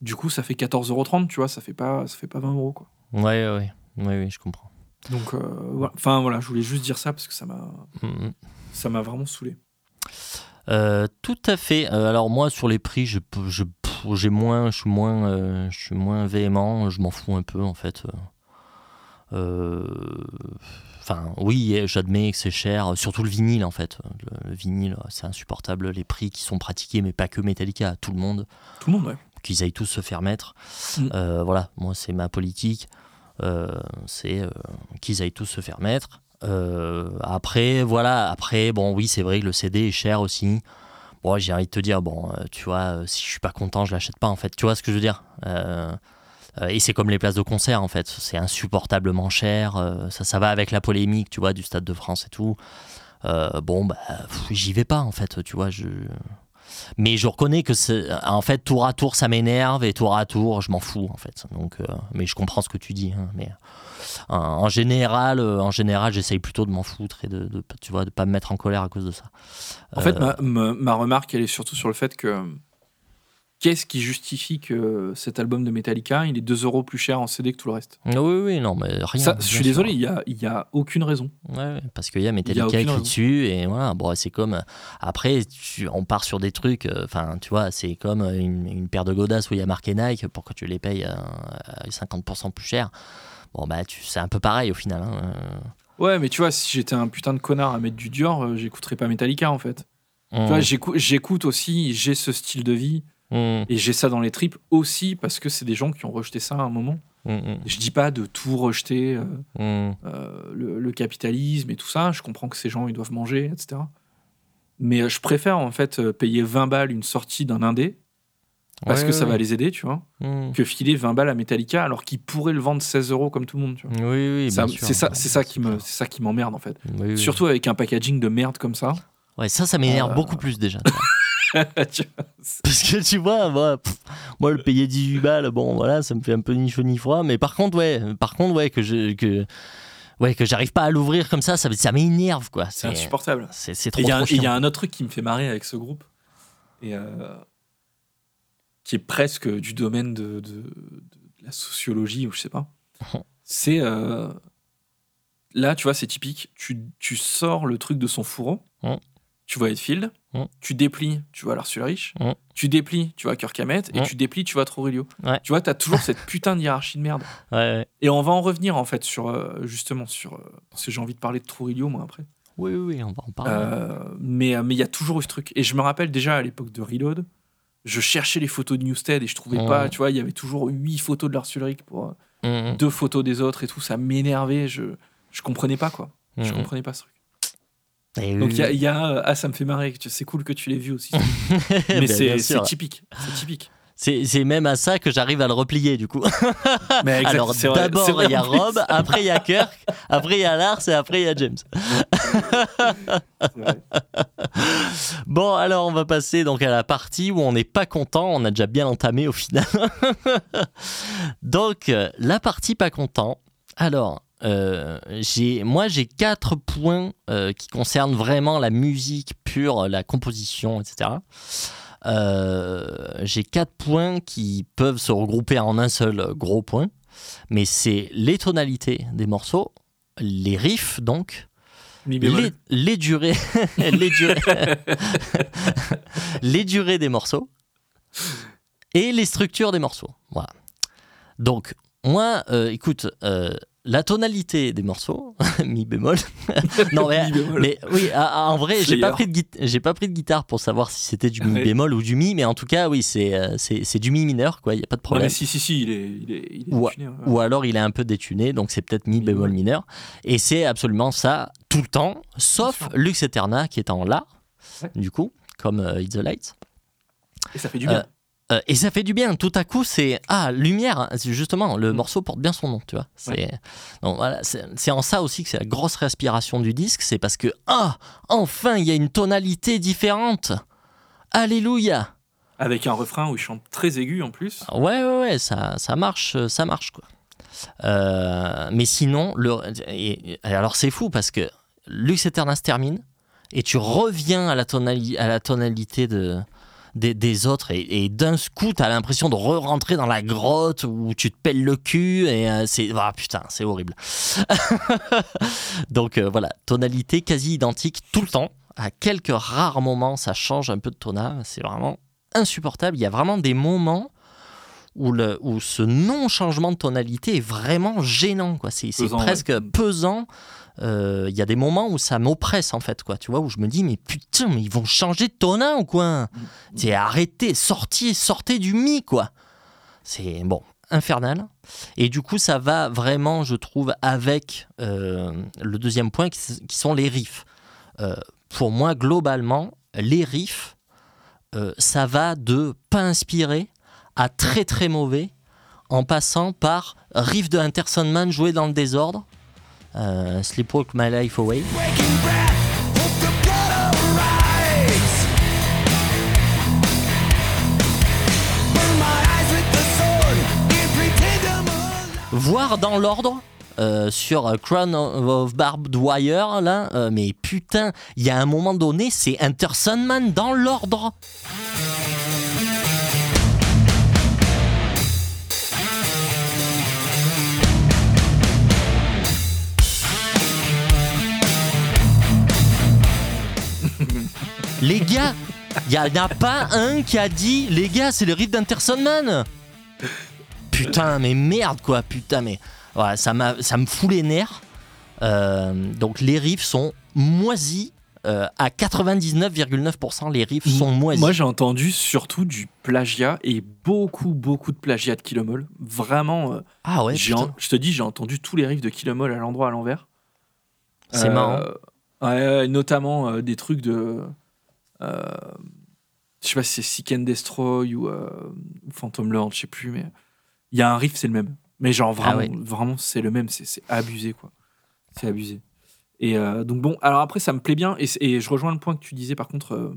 du coup, ça fait 14,30 euros, tu vois. Ça fait pas, ça fait pas 20 euros, quoi. Ouais, ouais, ouais. Ouais, je comprends. Donc, euh, voilà. Enfin, voilà, je voulais juste dire ça parce que ça m'a, Mm, mm. ça m'a vraiment saoulé. Euh, tout à fait. Alors moi sur les prix, je, j'ai moins, je suis moins, je suis moins véhément. Je m'en fous un peu en fait. Euh, Enfin, oui, j'admets que c'est cher, surtout le vinyle en fait. Le, le vinyle, c'est insupportable. Les prix qui sont pratiqués, mais pas que Metallica, tout le monde, Tout le monde, ouais. qu'ils aillent tous se faire mettre. Mm. Euh, voilà, moi c'est ma politique. Euh, c'est euh, qu'ils aillent tous se faire mettre. Après, voilà, après, bon, oui, c'est vrai que le CD est cher aussi. Bon, j'ai envie de te dire, bon, tu vois, si je suis pas content, je l'achète pas, en fait. Tu vois ce que je veux dire? Et c'est comme les places de concert, en fait. C'est insupportablement cher. euh, ça, ça va avec la polémique, tu vois, du Stade de France et tout. Euh, bon, bah, j'y vais pas, en fait, tu vois. Je... Mais je reconnais que, en fait, tour à tour, ça m'énerve et tour à tour, je m'en fous, en fait. Donc, euh, mais je comprends ce que tu dis. hein, mais en, en général, euh, en général, j'essaye plutôt de m'en foutre et de, de, tu vois, de pas me mettre en colère à cause de ça. En fait, Euh, ma, ma- ma remarque, elle est surtout sur le fait que qu'est-ce qui justifie que cet album de Metallica, il est 2 euros plus cher en CD que tout le reste? Oui, oui, non, mais rien. Ça, Je suis sûr. désolé, il n'y a, y a aucune raison. Ouais, parce qu'il y a Il y a Metallica aucune écrit raison. dessus et voilà. Bon, c'est comme après, tu- on part sur des trucs. euh, Enfin, tu vois, c'est comme une, une paire de godasses où il y a marqué Nike pour que tu les payes euh, à 50% plus cher. Bon, bah, c'est un peu pareil au final. hein, Ouais, mais tu vois, si j'étais un putain de connard à mettre du Dior, euh, j'écouterais pas Metallica en fait. euh. Tu vois, j'écou- j'écoute aussi, j'ai ce style de vie Mm, et j'ai ça dans les tripes aussi parce que c'est des gens qui ont rejeté ça à un moment. mm, mm, Je dis pas de tout rejeter, euh, mm, euh, le, le capitalisme et tout ça. Je comprends que ces gens, ils doivent manger, etc. Mais euh, je préfère en fait payer 20 balles une sortie d'un indé parce Ouais, que ça ouais, va les aider, tu vois, que filer 20 balles à Metallica alors qu'ils pourraient le vendre 16 euros comme tout le monde, tu vois. Oui, oui, Ça-. C'est ça, c'est ça qui me, c'est ça qui m'emmerde en fait. Oui, oui. Surtout avec un packaging de merde comme ça. Ouais, ça, ça m'énerve Euh, beaucoup plus déjà. Parce que tu vois, moi, pff, moi, le payer 18 balles, bon, voilà, ça me fait un peu ni chaud ni froid. Mais par contre, ouais, par contre, ouais, que je, que, ouais, que j'arrive pas à l'ouvrir comme ça, ça, ça m'énerve, quoi. c'est insupportable. C'est trop, Il y, a un- trop et il y a chiant. un autre truc qui me fait marrer avec ce groupe, et euh, qui est presque du domaine de, de- de la sociologie, ou je sais pas. C'est. euh, là, tu vois, c'est typique. Tu, tu sors le truc de son fourreau, Mm. Tu vois Edfield, Mm. tu déplies, tu vois Lars Ulrich, Mm. tu déplies, tu vois Kirk Hammett, et Mm. tu déplies, tu vois Trujillo. Ouais. Tu vois, t'as toujours cette putain de hiérarchie de merde. Ouais, ouais. Et on va en revenir, en fait, sur. euh, justement, sur. euh, parce que j'ai envie de parler de Trujillo, moi, après. Oui, oui, oui, on va en parler. Euh, mais euh, mais il y a toujours eu ce truc. Et je me rappelle déjà à l'époque de Reload, je cherchais les photos de Newstead et je trouvais pas, tu vois, il y avait toujours huit photos de Lars Ulrich pour deux photos des autres et tout. Ça m'énervait. Je, je comprenais pas, quoi. Je comprenais pas ce truc. Et Donc il y a, y euh, ah, ça me fait marrer. C'est cool que tu l'aies vu aussi. Mais c'est typique. C'est typique. C'est même à ça que j'arrive à le replier, du coup. Mais exact, Alors d'abord, il y a. Rob, après il y a Kirk, après il y a Lars et après il y a James. Bon, alors on va passer donc à la partie où on n'est pas content. On a déjà bien entamé au final. donc la partie pas content. Alors euh, moi j'ai quatre points euh, qui concernent vraiment la musique pure, la composition, etc. Euh, j'ai quatre points qui peuvent se regrouper en un seul gros point, mais c'est les tonalités des morceaux, les riffs donc, les, les durées, les durées, les durées des morceaux et les structures des morceaux. Voilà. Donc moi, euh, écoute, euh, la tonalité des morceaux, mi bémol. non mais, Mi bémol. mais oui, ah, ah, en vrai, j'ai pas pris de j'ai pas pris de guitare pour savoir si c'était du mi Ouais. bémol ou du mi, mais en tout cas, oui, c'est euh, c'est du mi mineur, quoi. Il y a pas de Non, problème mais si, si, si, il est, il est, il est Ou- tuné, ouais. ou alors il est un peu détuné, donc c'est peut-être mi Mi bémol mineur. Et c'est absolument ça tout le temps, sauf. Lux Eterna qui est en La, Ouais. du coup, comme euh, It's the Light. Et ça fait du bien. Euh, et ça fait du bien, tout à coup c'est Ah, lumière, justement, le Mm. morceau porte bien son nom, tu vois. C'est voilà, en ça aussi que c'est la grosse respiration du disque, c'est parce que Ah, enfin il y a une tonalité différente. Alléluia. Avec un refrain où il chante très aigu en plus. Ouais, ouais, ouais, ça, ça marche, euh, ça marche, quoi. Euh, mais sinon, le, et- et alors c'est fou parce que Lux Eterna se termine et tu reviens à la, tonali- à la tonalité de, des, des autres et, et d'un coup, t'as l'impression de re-rentrer dans la grotte où tu te pelles le cul et euh, c'est... Ah putain, c'est horrible. Donc euh, voilà, tonalité quasi identique tout le temps. À quelques rares moments, ça change un peu de tonal. C'est vraiment insupportable. Il y a vraiment des moments où, le, où ce non-changement de tonalité est vraiment gênant. Quoi. C'est, presque ouais. pesant. Euh, Il y a des moments où ça m'oppresse en fait, quoi. Tu vois, où je me dis mais putain, ils vont changer de tonal ou quoi? C'est arrêtez, sortez, sortez du mi, quoi. C'est bon, infernal. Et du coup, ça va vraiment, je trouve, avec euh, le deuxième point qui, sont les riffs. Euh, pour moi, globalement, les riffs, ça va de pas inspiré à très très mauvais, en passant par riff de Anderson Man joué dans le désordre, Sleepwalk My Life Away. Voire dans l'ordre. euh, sur euh, Crown of Barbed Wire là, euh, mais putain, il y a un moment donné, c'est Anderson Man dans l'ordre. Les gars, il n'y en a pas un qui a dit Les gars, c'est le riff d'Anterson Man Putain, mais merde quoi, putain, mais. Voilà, ça, m'a- ça me fout les nerfs. Euh, donc les riffs sont moisis. euh, à 99,9%, les riffs sont moisis. Moi, j'ai entendu surtout du plagiat et beaucoup, beaucoup de plagiat de Kilomol. Vraiment, euh, ah ouais, je te dis, j'ai entendu tous les riffs de Kilomol à l'endroit, à l'envers. c'est marrant. ouais, notamment des trucs de. Euh, je sais pas si c'est Seek and Destroy ou, euh, ou Phantom Lord, je sais plus, mais il y a un riff, c'est le même. Mais genre vraiment, Ah ouais. vraiment c'est le même, c'est abusé quoi. C'est abusé. Et euh, donc bon, alors après ça me plaît bien et, je rejoins le point que tu disais par contre euh,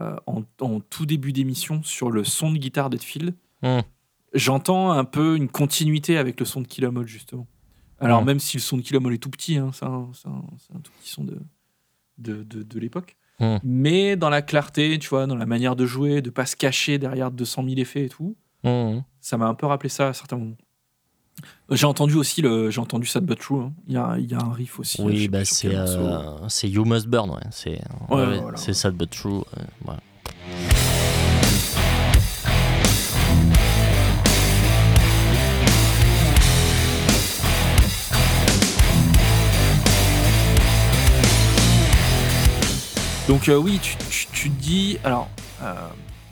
euh, en, en tout début d'émission sur le son de guitare d'Edfield. Hmm. J'entends un peu une continuité avec le son de Kilomol justement. Alors Hmm. même si le son de Kilomol est tout petit, hein, c'est un, tout petit son de, de, de, de l'époque. Hmm. Mais dans la clarté, tu vois, dans la manière de jouer, de pas se cacher derrière 200 000 effets et tout, Mmh. ça m'a un peu rappelé ça à certains moments. J'ai entendu aussi le, j'ai entendu Sad But True. hein. Il y, a, il y a un riff aussi. je Oui, bah c'est euh, c'est You Must Burn, ouais. C'est Ouais, ouais, ouais, voilà. c'est sad but true. ouais, Donc euh, oui, tu, te dis, alors, euh,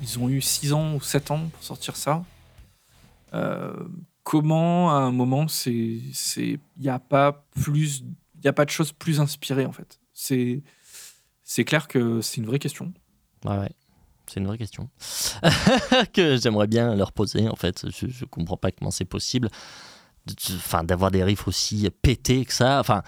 ils ont eu 6 ans ou 7 ans pour sortir ça. Euh, comment, à un moment, c'est, il n'y a pas plus, il a pas de choses plus inspirées en fait. C'est, c'est clair que c'est une vraie question. Ouais, ouais. C'est une vraie question que j'aimerais bien leur poser. En fait, je, je comprends pas comment c'est possible. Enfin, d'avoir des riffs aussi pétés que ça. Enfin,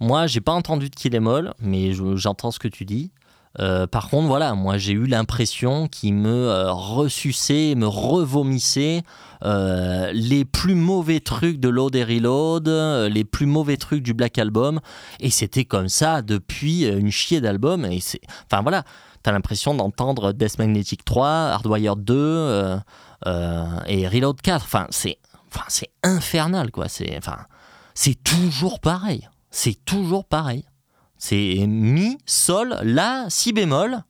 moi, j'ai pas entendu de Kill Em All, mais je- j'entends ce que tu dis. Euh, par contre, voilà, moi j'ai eu l'impression qu'il me euh, ressuçait, me revomissait euh, les plus mauvais trucs de Load et Reload, euh, les plus mauvais trucs du Black Album, et c'était comme ça depuis une chier d'album. Et c'est, enfin voilà, t'as l'impression d'entendre Death Magnetic 3, Hardwire 2 euh, euh, et Reload 4. Enfin, c'est, enfin, infernal quoi. C'est, enfin, c'est toujours pareil. C'est toujours pareil. C'est mi, sol, la, si bémol.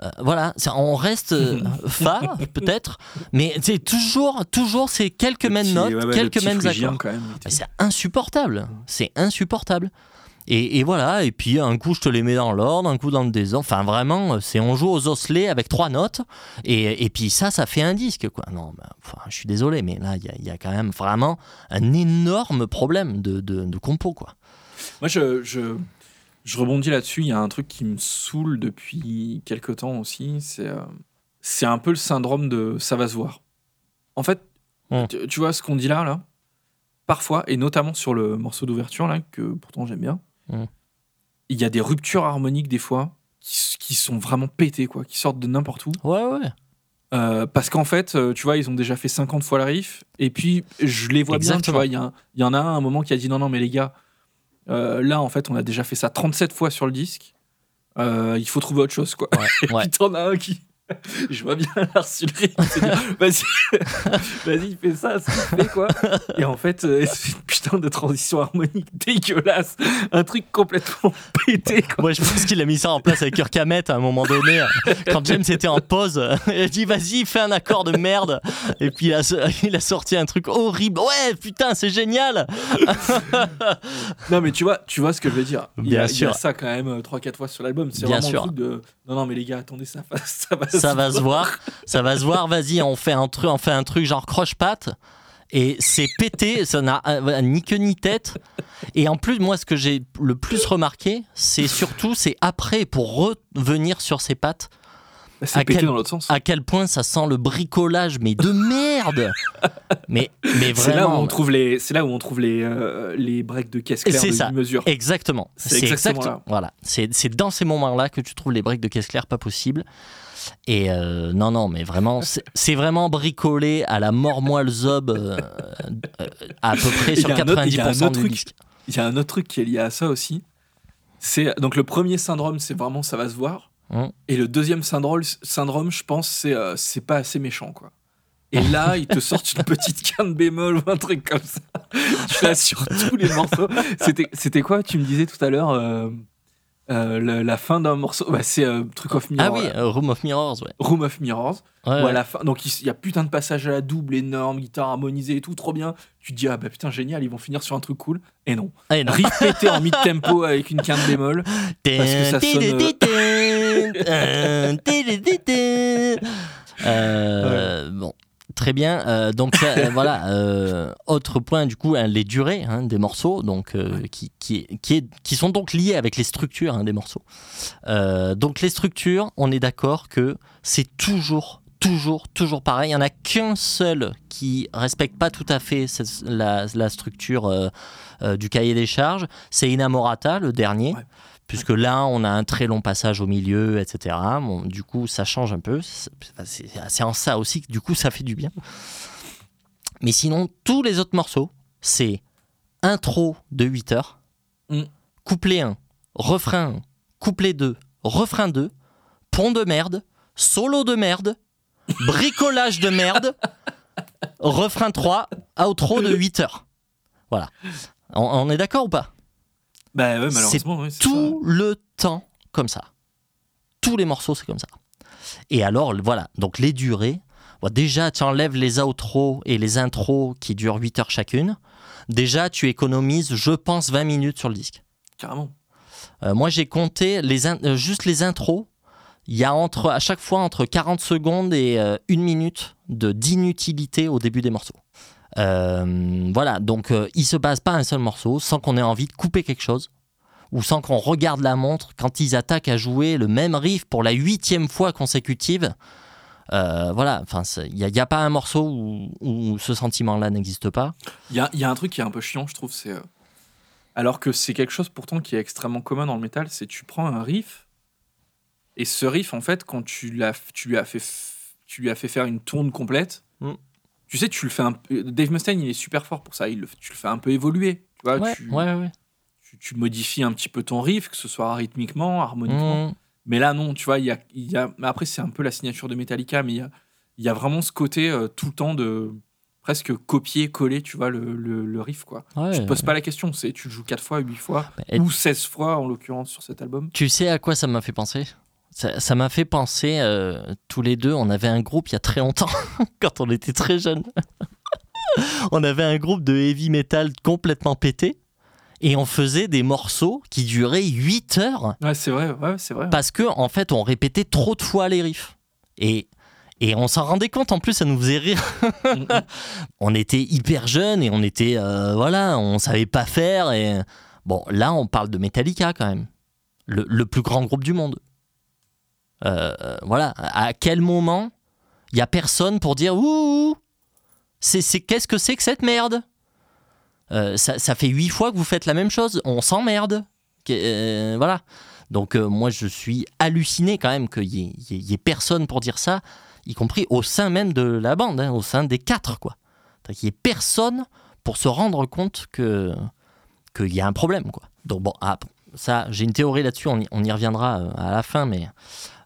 Euh, voilà, on reste euh, fa peut-être, mais c'est toujours, toujours ces quelques mêmes petit- notes, ouais, ouais, le quelques mêmes accords. C'est insupportable. C'est insupportable. Et, et voilà, et puis un coup je te les mets dans l'ordre, un coup dans le désordre. Enfin vraiment, c'est on joue aux osselets avec trois notes. Et, et puis ça, ça fait un disque quoi. Non, enfin, je suis désolé, mais là il y a, il y a quand même vraiment un énorme problème de, de, de compo quoi. Moi, je, je, je rebondis là-dessus. Il y a un truc qui me saoule depuis quelques temps aussi. C'est euh, c'est un peu le syndrome de ça va se voir. En fait, tu, tu vois ce qu'on dit là, là? Parfois, et notamment sur le morceau d'ouverture, là, que pourtant j'aime bien, il y a des ruptures harmoniques des fois qui, qui sont vraiment pétées, quoi, qui sortent de n'importe où. Ouais, ouais. Euh, parce qu'en fait, euh, tu vois, ils ont déjà fait 50 fois le riff. Et puis, je les vois bien, tu vois. Il y, y en a un, à un moment qui a dit non, non, mais les gars, euh, là, en fait, on a déjà fait ça 37 fois sur le disque. Euh, il faut trouver autre chose, quoi. Ouais, Et ouais. puis, t'en as un qui. Je vois bien l'arsulerie. Vas-y, vas-y, fais ça, fait quoi. Et en fait, euh, c'est une putain de transition harmonique dégueulasse. Un truc complètement pété, quoi. Moi, je pense qu'il a mis ça en place avec Kirk Hammett à un moment donné. Quand James était en pause, il a dit Vas-y, fais un accord de merde. Et puis il a, il a sorti un truc horrible. Ouais, putain, c'est génial. Non, mais tu vois, tu vois ce que je veux dire. Il y a, Bien il y a sûr. ça quand même 3-4 fois sur l'album. C'est Bien vraiment sûr. le truc de non, non, mais les gars, attendez, ça ça va ça va se voir, ça va se voir. Vas-y, on fait un truc, on fait un truc genre croche-patte. Et c'est pété, ça n'a euh, ni queue ni tête. Et en plus, moi, ce que j'ai le plus remarqué, c'est surtout, c'est après, pour revenir sur ses pattes, C'est à pété quel- dans l'autre sens. à quel point ça sent le bricolage, mais de merde Mais, mais C'est là où vraiment. on trouve les, c'est là où on trouve les, euh, les breaks de caisse claire de ça. mesure. Exactement. C'est exactement exactement. là. Voilà. C'est dans ces moments-là que tu trouves les briques de caisse claire pas possible. Et euh, non, non, mais vraiment, c'est vraiment bricolé à la mort moelle zob euh, euh, à peu près sur a un autre- il y a un 90% autre du truc. disque. Il y a un autre truc qui est lié à ça aussi. C'est donc le premier syndrome, c'est vraiment ça va se voir. Et le deuxième syndrome, je pense, c'est euh, c'est pas assez méchant quoi. Et là, ils te sortent une petite quinte bémol ou un truc comme ça. Tu sur tous les morceaux. C'était c'était quoi Tu me disais tout à l'heure euh, euh, la, la fin d'un morceau. Bah, c'est euh, Truc of Mirror. Ah oui, euh, Room of Mirrors, ouais. Room of Mirrors. Ouais, Où à ouais. la fin, donc il y a putain de passages à la double, énorme, guitare harmonisée et tout, trop bien. Tu te dis, ah bah putain, génial, ils vont finir sur un truc cool. Et non. Ah, et non. En mid-tempo avec une quinte bémol. Parce que ça Euh, Bon, très bien. Euh, donc ça, voilà. euh, autre point du coup, hein, les durées hein, des morceaux, donc euh, qui, qui, qui, est- qui sont donc liées avec les structures hein, des morceaux. Donc les structures, on est d'accord que c'est toujours toujours, toujours pareil. Il n'y en a qu'un seul qui respecte pas tout à fait cette- la, la structure du cahier des charges. C'est Inamorata, le dernier. Ouais. Puisque là, on a un très long passage au milieu, etc. Bon, du coup, ça change un peu. C'est en ça aussi que du coup, ça fait du bien. Mais sinon, tous les autres morceaux, c'est intro de 8 heures, Mm. couplet 1, refrain 1, couplet 2, refrain 2, pont de merde, solo de merde, bricolage de merde, refrain 3, outro de 8 heures. Voilà. On, on est d'accord ou pas? Bah ouais, malheureusement, ouais, c'est Tout le temps comme ça. Tous les morceaux, c'est comme ça. Et alors, voilà, donc les durées. Bon, déjà, tu enlèves les outros et les intros qui durent 8 heures chacune. Déjà, tu économises, je pense, 20 minutes sur le disque. carrément. Euh, moi, j'ai compté les euh, juste les intros. Il y a entre, à chaque fois entre 40 secondes et euh, une minute de d'inutilité au début des morceaux. Euh, voilà, donc euh, il se passe pas un seul morceau sans qu'on ait envie de couper quelque chose ou sans qu'on regarde la montre quand ils attaquent à jouer le même riff pour la huitième fois consécutive. Euh, voilà, enfin, il n'y a, il y a pas un morceau où, où ce sentiment-là n'existe pas. Il y a, il y a un truc qui est un peu chiant, je trouve, c'est. euh, Alors que c'est quelque chose pourtant qui est extrêmement commun dans le métal, c'est tu prends un riff, et ce riff, en fait, quand tu, l'as, tu, lui as fait, tu lui as fait faire une tourne complète, Mm. Tu sais, tu le fais un peu. Dave Mustaine, il est super fort pour ça, il le- tu le fais un peu évoluer. Tu, vois, Ouais, tu, ouais, ouais. tu, tu modifies un petit peu ton riff, que ce soit rythmiquement, harmoniquement. Mmh. Mais là, non, tu vois, il y a, y a- mais après, c'est un peu la signature de Metallica, mais il y a, y a vraiment ce côté euh, tout le temps de presque copier-coller, tu vois, le, le- le riff, quoi. Ouais. Tu te poses pas la question, c'est tu le joues 4 fois, 8 fois, Et- ou 16 fois, en l'occurrence, sur cet album. Tu sais à quoi ça m'a fait penser? Ça m'a fait penser, euh, tous les deux, on avait un groupe il y a très longtemps, quand on était très jeunes. on avait un groupe de heavy metal complètement pété, et on faisait des morceaux qui duraient 8 heures, Ouais, c'est vrai, ouais, c'est vrai. parce que en fait, on répétait trop de fois les riffs. Et, et on s'en rendait compte, en plus, ça nous faisait rire. On était hyper jeunes et on était, euh, voilà, on savait pas faire. Et bon, là, on parle de Metallica quand même, le, le plus grand groupe du monde. Euh, voilà, à quel moment il y a personne pour dire ouh, c'est, qu'est-ce que c'est que cette merde? Euh, ça, ça fait huit fois que vous faites la même chose, on s'emmerde. Euh, voilà. Donc euh, moi je suis halluciné quand même qu'il y ait, y y personne pour dire ça, y compris au sein même de la bande, hein, au sein des quatre quoi. Qu'il n'y ait personne pour se rendre compte que qu'il y a un problème quoi. Donc bon, ah, ça j'ai une théorie là-dessus, on y, on y reviendra à la fin, mais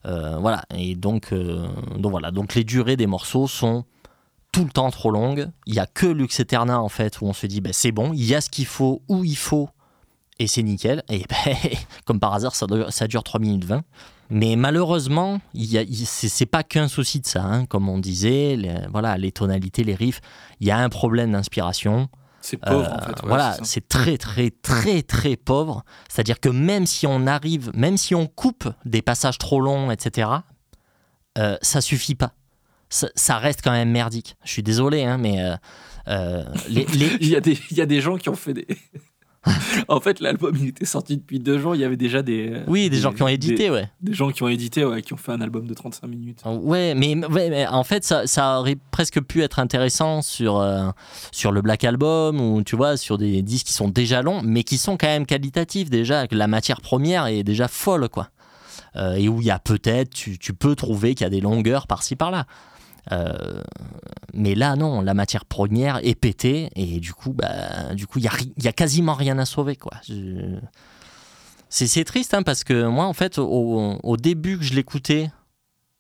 voilà. Et donc euh, donc voilà, donc les durées des morceaux sont tout le temps trop longues. Il y a que Lux Eterna en fait où on se dit bah, c'est bon, il y a ce qu'il faut où il faut et c'est nickel. Et ben, comme par hasard, ça dure, ça dure 3 minutes 20. Mais malheureusement, c'est pas qu'un souci de ça, hein. comme on disait, voilà, les tonalités, les riffs. Il y a un problème d'inspiration. C'est pauvre, Euh, en fait. ouais, voilà, c'est très très très très pauvre. C'est-à-dire que même si on arrive, même si on coupe des passages trop longs, etc., euh, ça suffit pas. Ça, ça reste quand même merdique. Je suis désolé, hein, mais euh, euh, les, les- Il y, a des, il y a des gens qui ont fait des. en fait, l'album il était sorti depuis deux jours. Il y avait déjà des. oui, des, gens qui ont des- édité, ouais. Des, gens qui ont édité, ouais, qui ont fait un album de 35 minutes. Ouais, mais, ouais, mais en fait, ça, ça aurait presque pu être intéressant sur, euh, sur le Black Album ou tu vois, sur des disques qui sont déjà longs, mais qui sont quand même qualitatifs déjà. La matière première est déjà folle, quoi. Euh, et où il y a peut-être, tu, tu peux trouver qu'il y a des longueurs par-ci par-là. Euh, mais là, non, la matière première est pétée et du coup, bah, du coup, il y a, quasiment rien à sauver, quoi. Je- C'est c'est triste, hein, parce que moi, en fait, au, au début que je l'écoutais,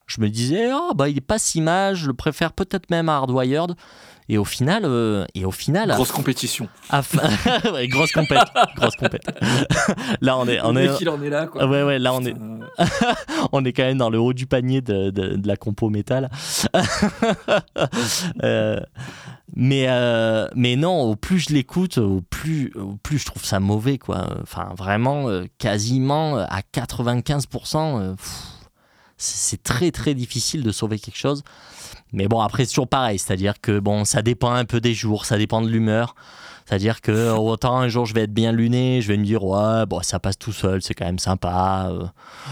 je me disais, oh, bah, il est pas si mal, je le préfère peut-être même à Hardwired. Et au final, euh, et au final, Grosse compétition. Ouais, grosse compète, grosse compète. là, on est, on Le est, il en est là, quoi. Ah ouais, ouais, là, on est, on est quand même dans le haut du panier de, de- de la compo métal. Euh, mais, euh, mais non, au plus je l'écoute, au plus, au plus je trouve ça mauvais, quoi. Enfin, vraiment, euh, quasiment à 95%, euh, pff, c'est c'est très très difficile de sauver quelque chose. Mais bon, après, c'est toujours pareil, c'est-à-dire que bon, ça dépend un peu des jours, ça dépend de l'humeur. C'est-à-dire que autant un jour je vais être bien luné, je vais me dire ouais, bon, ça passe tout seul, c'est quand même sympa. euh.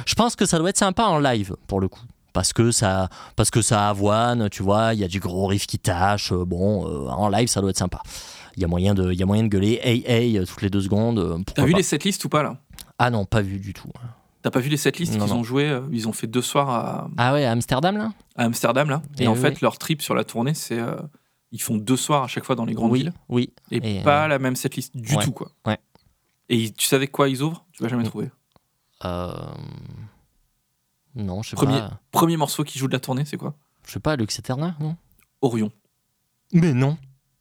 Je pense que ça doit être sympa en live pour le coup. Parce que ça, parce que ça avoine, tu vois, il y a du gros riff qui tâche. euh, bon, euh, en live, ça doit être sympa. Il y a moyen de, il y a moyen de gueuler hey hey toutes les deux secondes. T'as vu pas. les setlists ou pas, là? Ah non, pas vu du tout. T'as pas vu les setlists qu'ils ont joué euh, Ils ont fait deux soirs à, Ah ouais, à Amsterdam là? À Amsterdam, là. Et, Et en oui, fait, oui. leur trip sur la tournée, c'est. euh, ils font deux soirs à chaque fois dans les grandes Oui, villes. oui. Et, Et, pas euh, la même setlist du ouais, tout, quoi. ouais. Et tu savais quoi ils ouvrent? Tu vas jamais trouver. Euh... Non, je sais Premier, pas. premier morceau qui joue de la tournée, c'est quoi? Je sais pas, Lux Eterna, non? Orion. Mais non.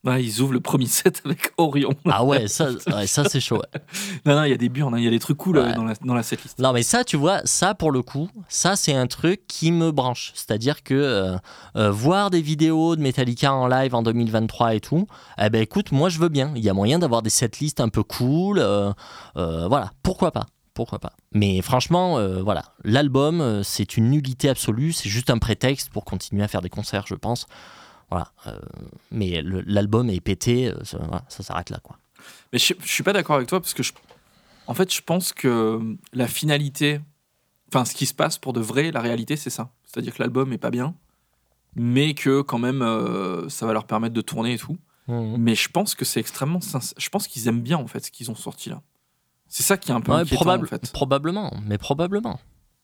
Ouais, ils ouvrent le premier set avec Orion. Ah ouais, ça, ouais, ça c'est chaud. ouais. Non, non, il y a des burnes, hein, il y a des trucs cool euh, dans, la, dans la setlist. Non, mais ça, tu vois, ça pour le coup, ça c'est un truc qui me branche. C'est-à-dire que euh, euh, voir des vidéos de Metallica en live en 2023 et tout, eh ben écoute, moi je veux bien. Il y a moyen d'avoir des setlists un peu cool. voilà, pourquoi pas? Pourquoi pas? Mais franchement, euh, voilà, l'album, euh, c'est une nullité absolue, c'est juste un prétexte pour continuer à faire des concerts, je pense. Voilà, euh, mais l'album est pété, euh, ça, voilà, ça s'arrête là, quoi. Mais je, je suis pas d'accord avec toi parce que, je, en fait, je pense que la finalité, enfin, ce qui se passe pour de vrai, la réalité, c'est ça. C'est-à-dire que l'album est pas bien, mais que quand même, euh, ça va leur permettre de tourner et tout. Mhm. Mais je pense que c'est extrêmement sincère. Je pense qu'ils aiment bien, en fait, ce qu'ils ont sorti là. C'est ça qui est un peu Ouais, probable- en fait. Probablement, mais probablement.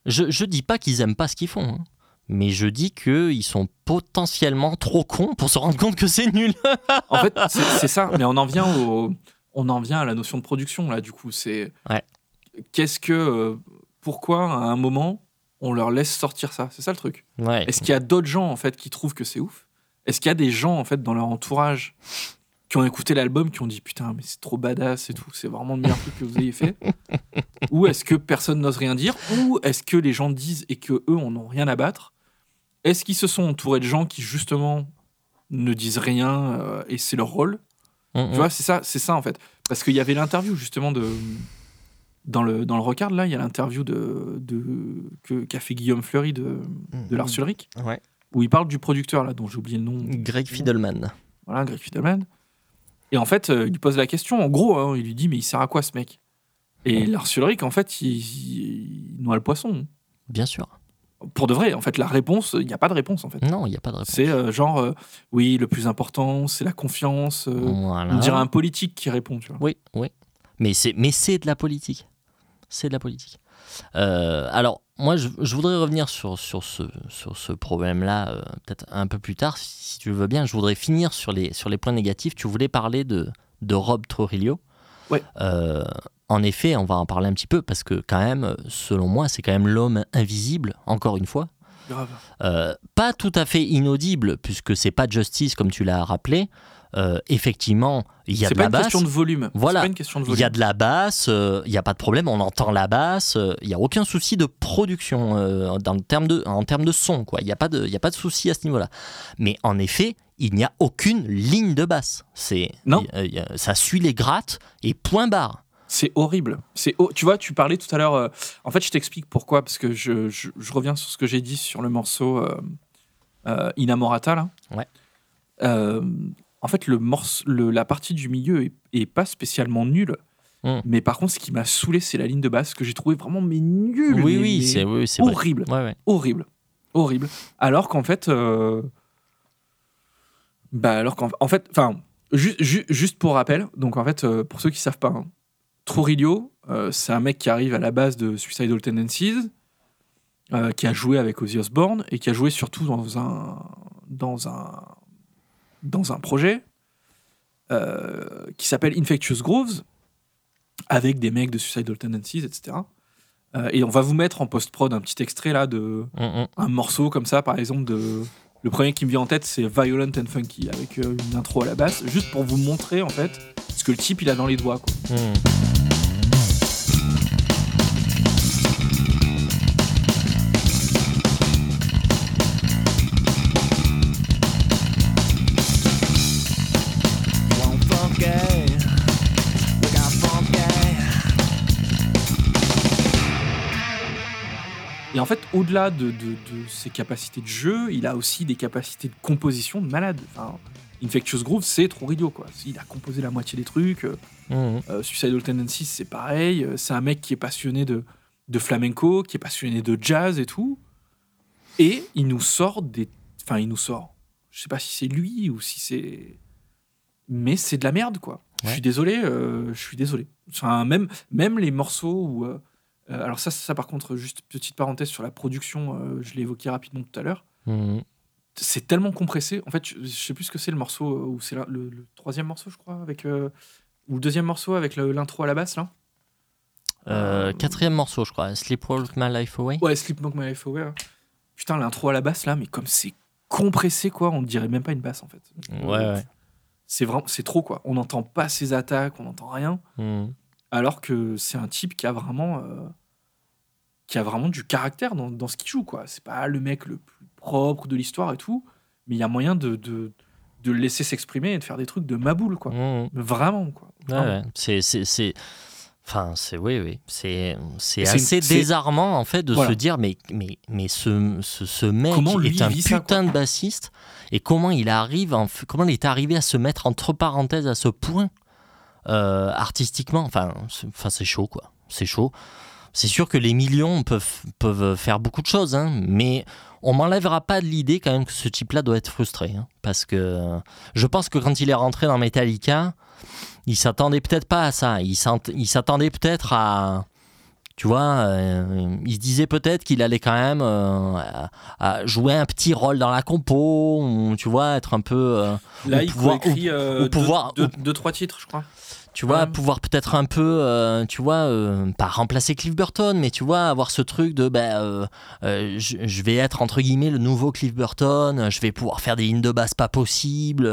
Je, je dis pas qu'ils aiment pas ce qu'ils font, hein, mais je dis qu'ils sont potentiellement trop cons pour se rendre compte que c'est nul. En fait, c'est ça. Mais on en vient au, on en vient à la notion de production là. Du coup, c'est Ouais. qu'est-ce que, euh, pourquoi à un moment on leur laisse sortir ça? C'est ça le truc? Ouais. Est-ce qu'il y a d'autres gens en fait qui trouvent que c'est ouf? Est-ce qu'il y a des gens en fait dans leur entourage qui ont écouté l'album qui ont dit putain mais c'est trop badass et tout, c'est vraiment le meilleur truc que vous ayez fait? Ou est-ce que personne n'ose rien dire? Ou est-ce que les gens disent et que eux en ont rien à battre? Est-ce qu'ils se sont entourés de gens qui justement ne disent rien euh, et c'est leur rôle? Mhm. tu vois, c'est ça, c'est ça en fait. Parce qu'il y avait l'interview justement de dans le dans le Recard là, il y a l'interview de, de qu'a fait Guillaume Fleury de de Lars Ulrich Ouais. où il parle du producteur là dont j'ai oublié le nom. Greg Fidelman. Voilà, Greg Fidelman. Et en fait, euh, il lui pose la question. En gros, hein, il lui dit mais il sert à quoi ce mec? Et Lars Ulrich en fait, il, il noie le poisson. Bien sûr. Pour de vrai, en fait, la réponse, il n'y a pas de réponse en fait. Non, il n'y a pas de réponse. C'est euh, genre euh, oui, le plus important, c'est la confiance. euh, Voilà. On dirait un politique qui répond, tu vois. Oui, oui. Mais c'est, mais c'est de la politique. C'est de la politique. Alors, moi, je, je voudrais revenir sur, sur ce, sur ce problème-là, peut-être un peu plus tard, si, si tu veux bien. Je voudrais finir sur les, sur les points négatifs. Tu voulais parler de, de Rob Trujillo. Ouais. Euh, en effet, on va en parler un petit peu, parce que quand même, selon moi, c'est quand même l'homme invisible, encore une fois. Grave. Euh, pas tout à fait inaudible, puisque c'est pas Justice, comme tu l'as rappelé. Euh, effectivement, il y a de la basse. C'est pas une question de Il volume. y a de la basse, euh, il n'y a pas de problème, on entend la basse, euh, il n'y a aucun souci de production euh, dans le terme de, en termes de son, quoi. Il n'y a, pas de- il y a pas de souci à ce niveau-là. Mais en effet, il n'y a aucune ligne de basse. C'est, Non. il y il ça suit les grattes et point barre. C'est horrible. C'est tu vois, tu parlais tout à l'heure. euh, en fait, je t'explique pourquoi parce que je, je- je reviens sur ce que j'ai dit sur le morceau euh, euh, Inamorata là. Ouais. Euh, en fait, le la partie du milieu est, est pas spécialement nulle. Mm. Mais par contre, ce qui m'a saoulé, c'est la ligne de basse que j'ai trouvé vraiment mais nulle. Oui, mais- oui, mais c'est oui, c'est vrai. horrible Ouais, ouais. horrible, horrible. Alors qu'en fait, euh, bah alors qu'en en fait, enfin, ju- ju- juste pour rappel, donc en fait, euh, pour ceux qui savent pas, hein, Trujillo, euh, c'est un mec qui arrive à la base de Suicidal Tendencies, euh, qui a joué avec Ozzy Osbourne et qui a joué surtout dans un dans un dans un projet euh, qui s'appelle Infectious Grooves avec des mecs de Suicidal Tendencies, etc. Euh, et on va vous mettre en post-prod un petit extrait là de Mm, un morceau comme ça, par exemple, de. Le premier qui me vient en tête, c'est Violent and Funky, avec une intro à la basse, juste pour vous montrer, en fait, ce que le type, il a dans les doigts, quoi. Mm. En fait, au-delà de, de- de ses capacités de jeu, il a aussi des capacités de composition de malade. Enfin, Infectious Groove, c'est trop idiot, quoi. Il a composé la moitié des trucs. euh, Mm, mm. euh, Suicidal Tendencies, c'est pareil. euh, C'est un mec qui est passionné de, de flamenco, qui est passionné de jazz et tout. Et il nous sort des. Enfin, il nous sort. Je sais pas si c'est lui ou si c'est. Mais c'est de la merde, quoi. Je suis désolé, euh, je suis désolé. Enfin, même, même les morceaux où. euh, euh, alors, ça, ça, par contre, juste petite parenthèse sur la production, euh, je l'ai évoqué rapidement tout à l'heure. Mm. C'est tellement compressé. En fait, je, je sais plus ce que c'est le morceau, euh, ou c'est le, le troisième morceau, je crois, avec. euh, ou le deuxième morceau avec l'intro à la basse, là. Quatrième morceau, je crois. Sleep Walk My Life Away. Ouais, Sleepwalk My Life Away. Putain, l'intro à la basse, là, mais comme c'est compressé, quoi, on dirait même pas une basse, en fait. Ouais, ouais. C'est vraiment, c'est trop, quoi. On n'entend pas ses attaques, on n'entend rien. Mm. Alors que c'est un type qui a vraiment euh, qui a vraiment du caractère dans, dans ce qu'il joue quoi c'est pas le mec le plus propre de l'histoire et tout mais il y a moyen de, de, de le laisser s'exprimer et de faire des trucs de maboule quoi Mm. Mais vraiment quoi Ouais. C'est, enfin, c'est, oui, oui. C'est, c'est assez désarmant en fait de Voilà. se dire, mais, mais, mais ce, ce, ce mec Comment est un ça, putain de bassiste et comment il arrive, en comment il est arrivé à se mettre entre parenthèses à ce point euh, artistiquement. Enfin, c'est, chaud quoi. C'est chaud. C'est sûr que les millions peuvent, peuvent faire beaucoup de choses, hein, mais on m'enlèvera pas de l'idée quand même que ce type-là doit être frustré. hein, parce que euh, je pense que quand il est rentré dans Metallica, il s'attendait peut-être pas à ça. Il s'attendait peut-être à. Tu vois, euh, il se disait peut-être qu'il allait quand même euh, à- jouer un petit rôle dans la compo, ou, tu vois, être un peu. euh, là il pouvoir- ou deux- pouvoir- deux, ou- deux, trois titres je crois tu vois, Ouais. pouvoir peut-être un peu, tu vois, pas remplacer Cliff Burton, mais tu vois, avoir ce truc de, ben, je, je vais être entre guillemets le nouveau Cliff Burton, je vais pouvoir faire des lignes de basse pas possibles.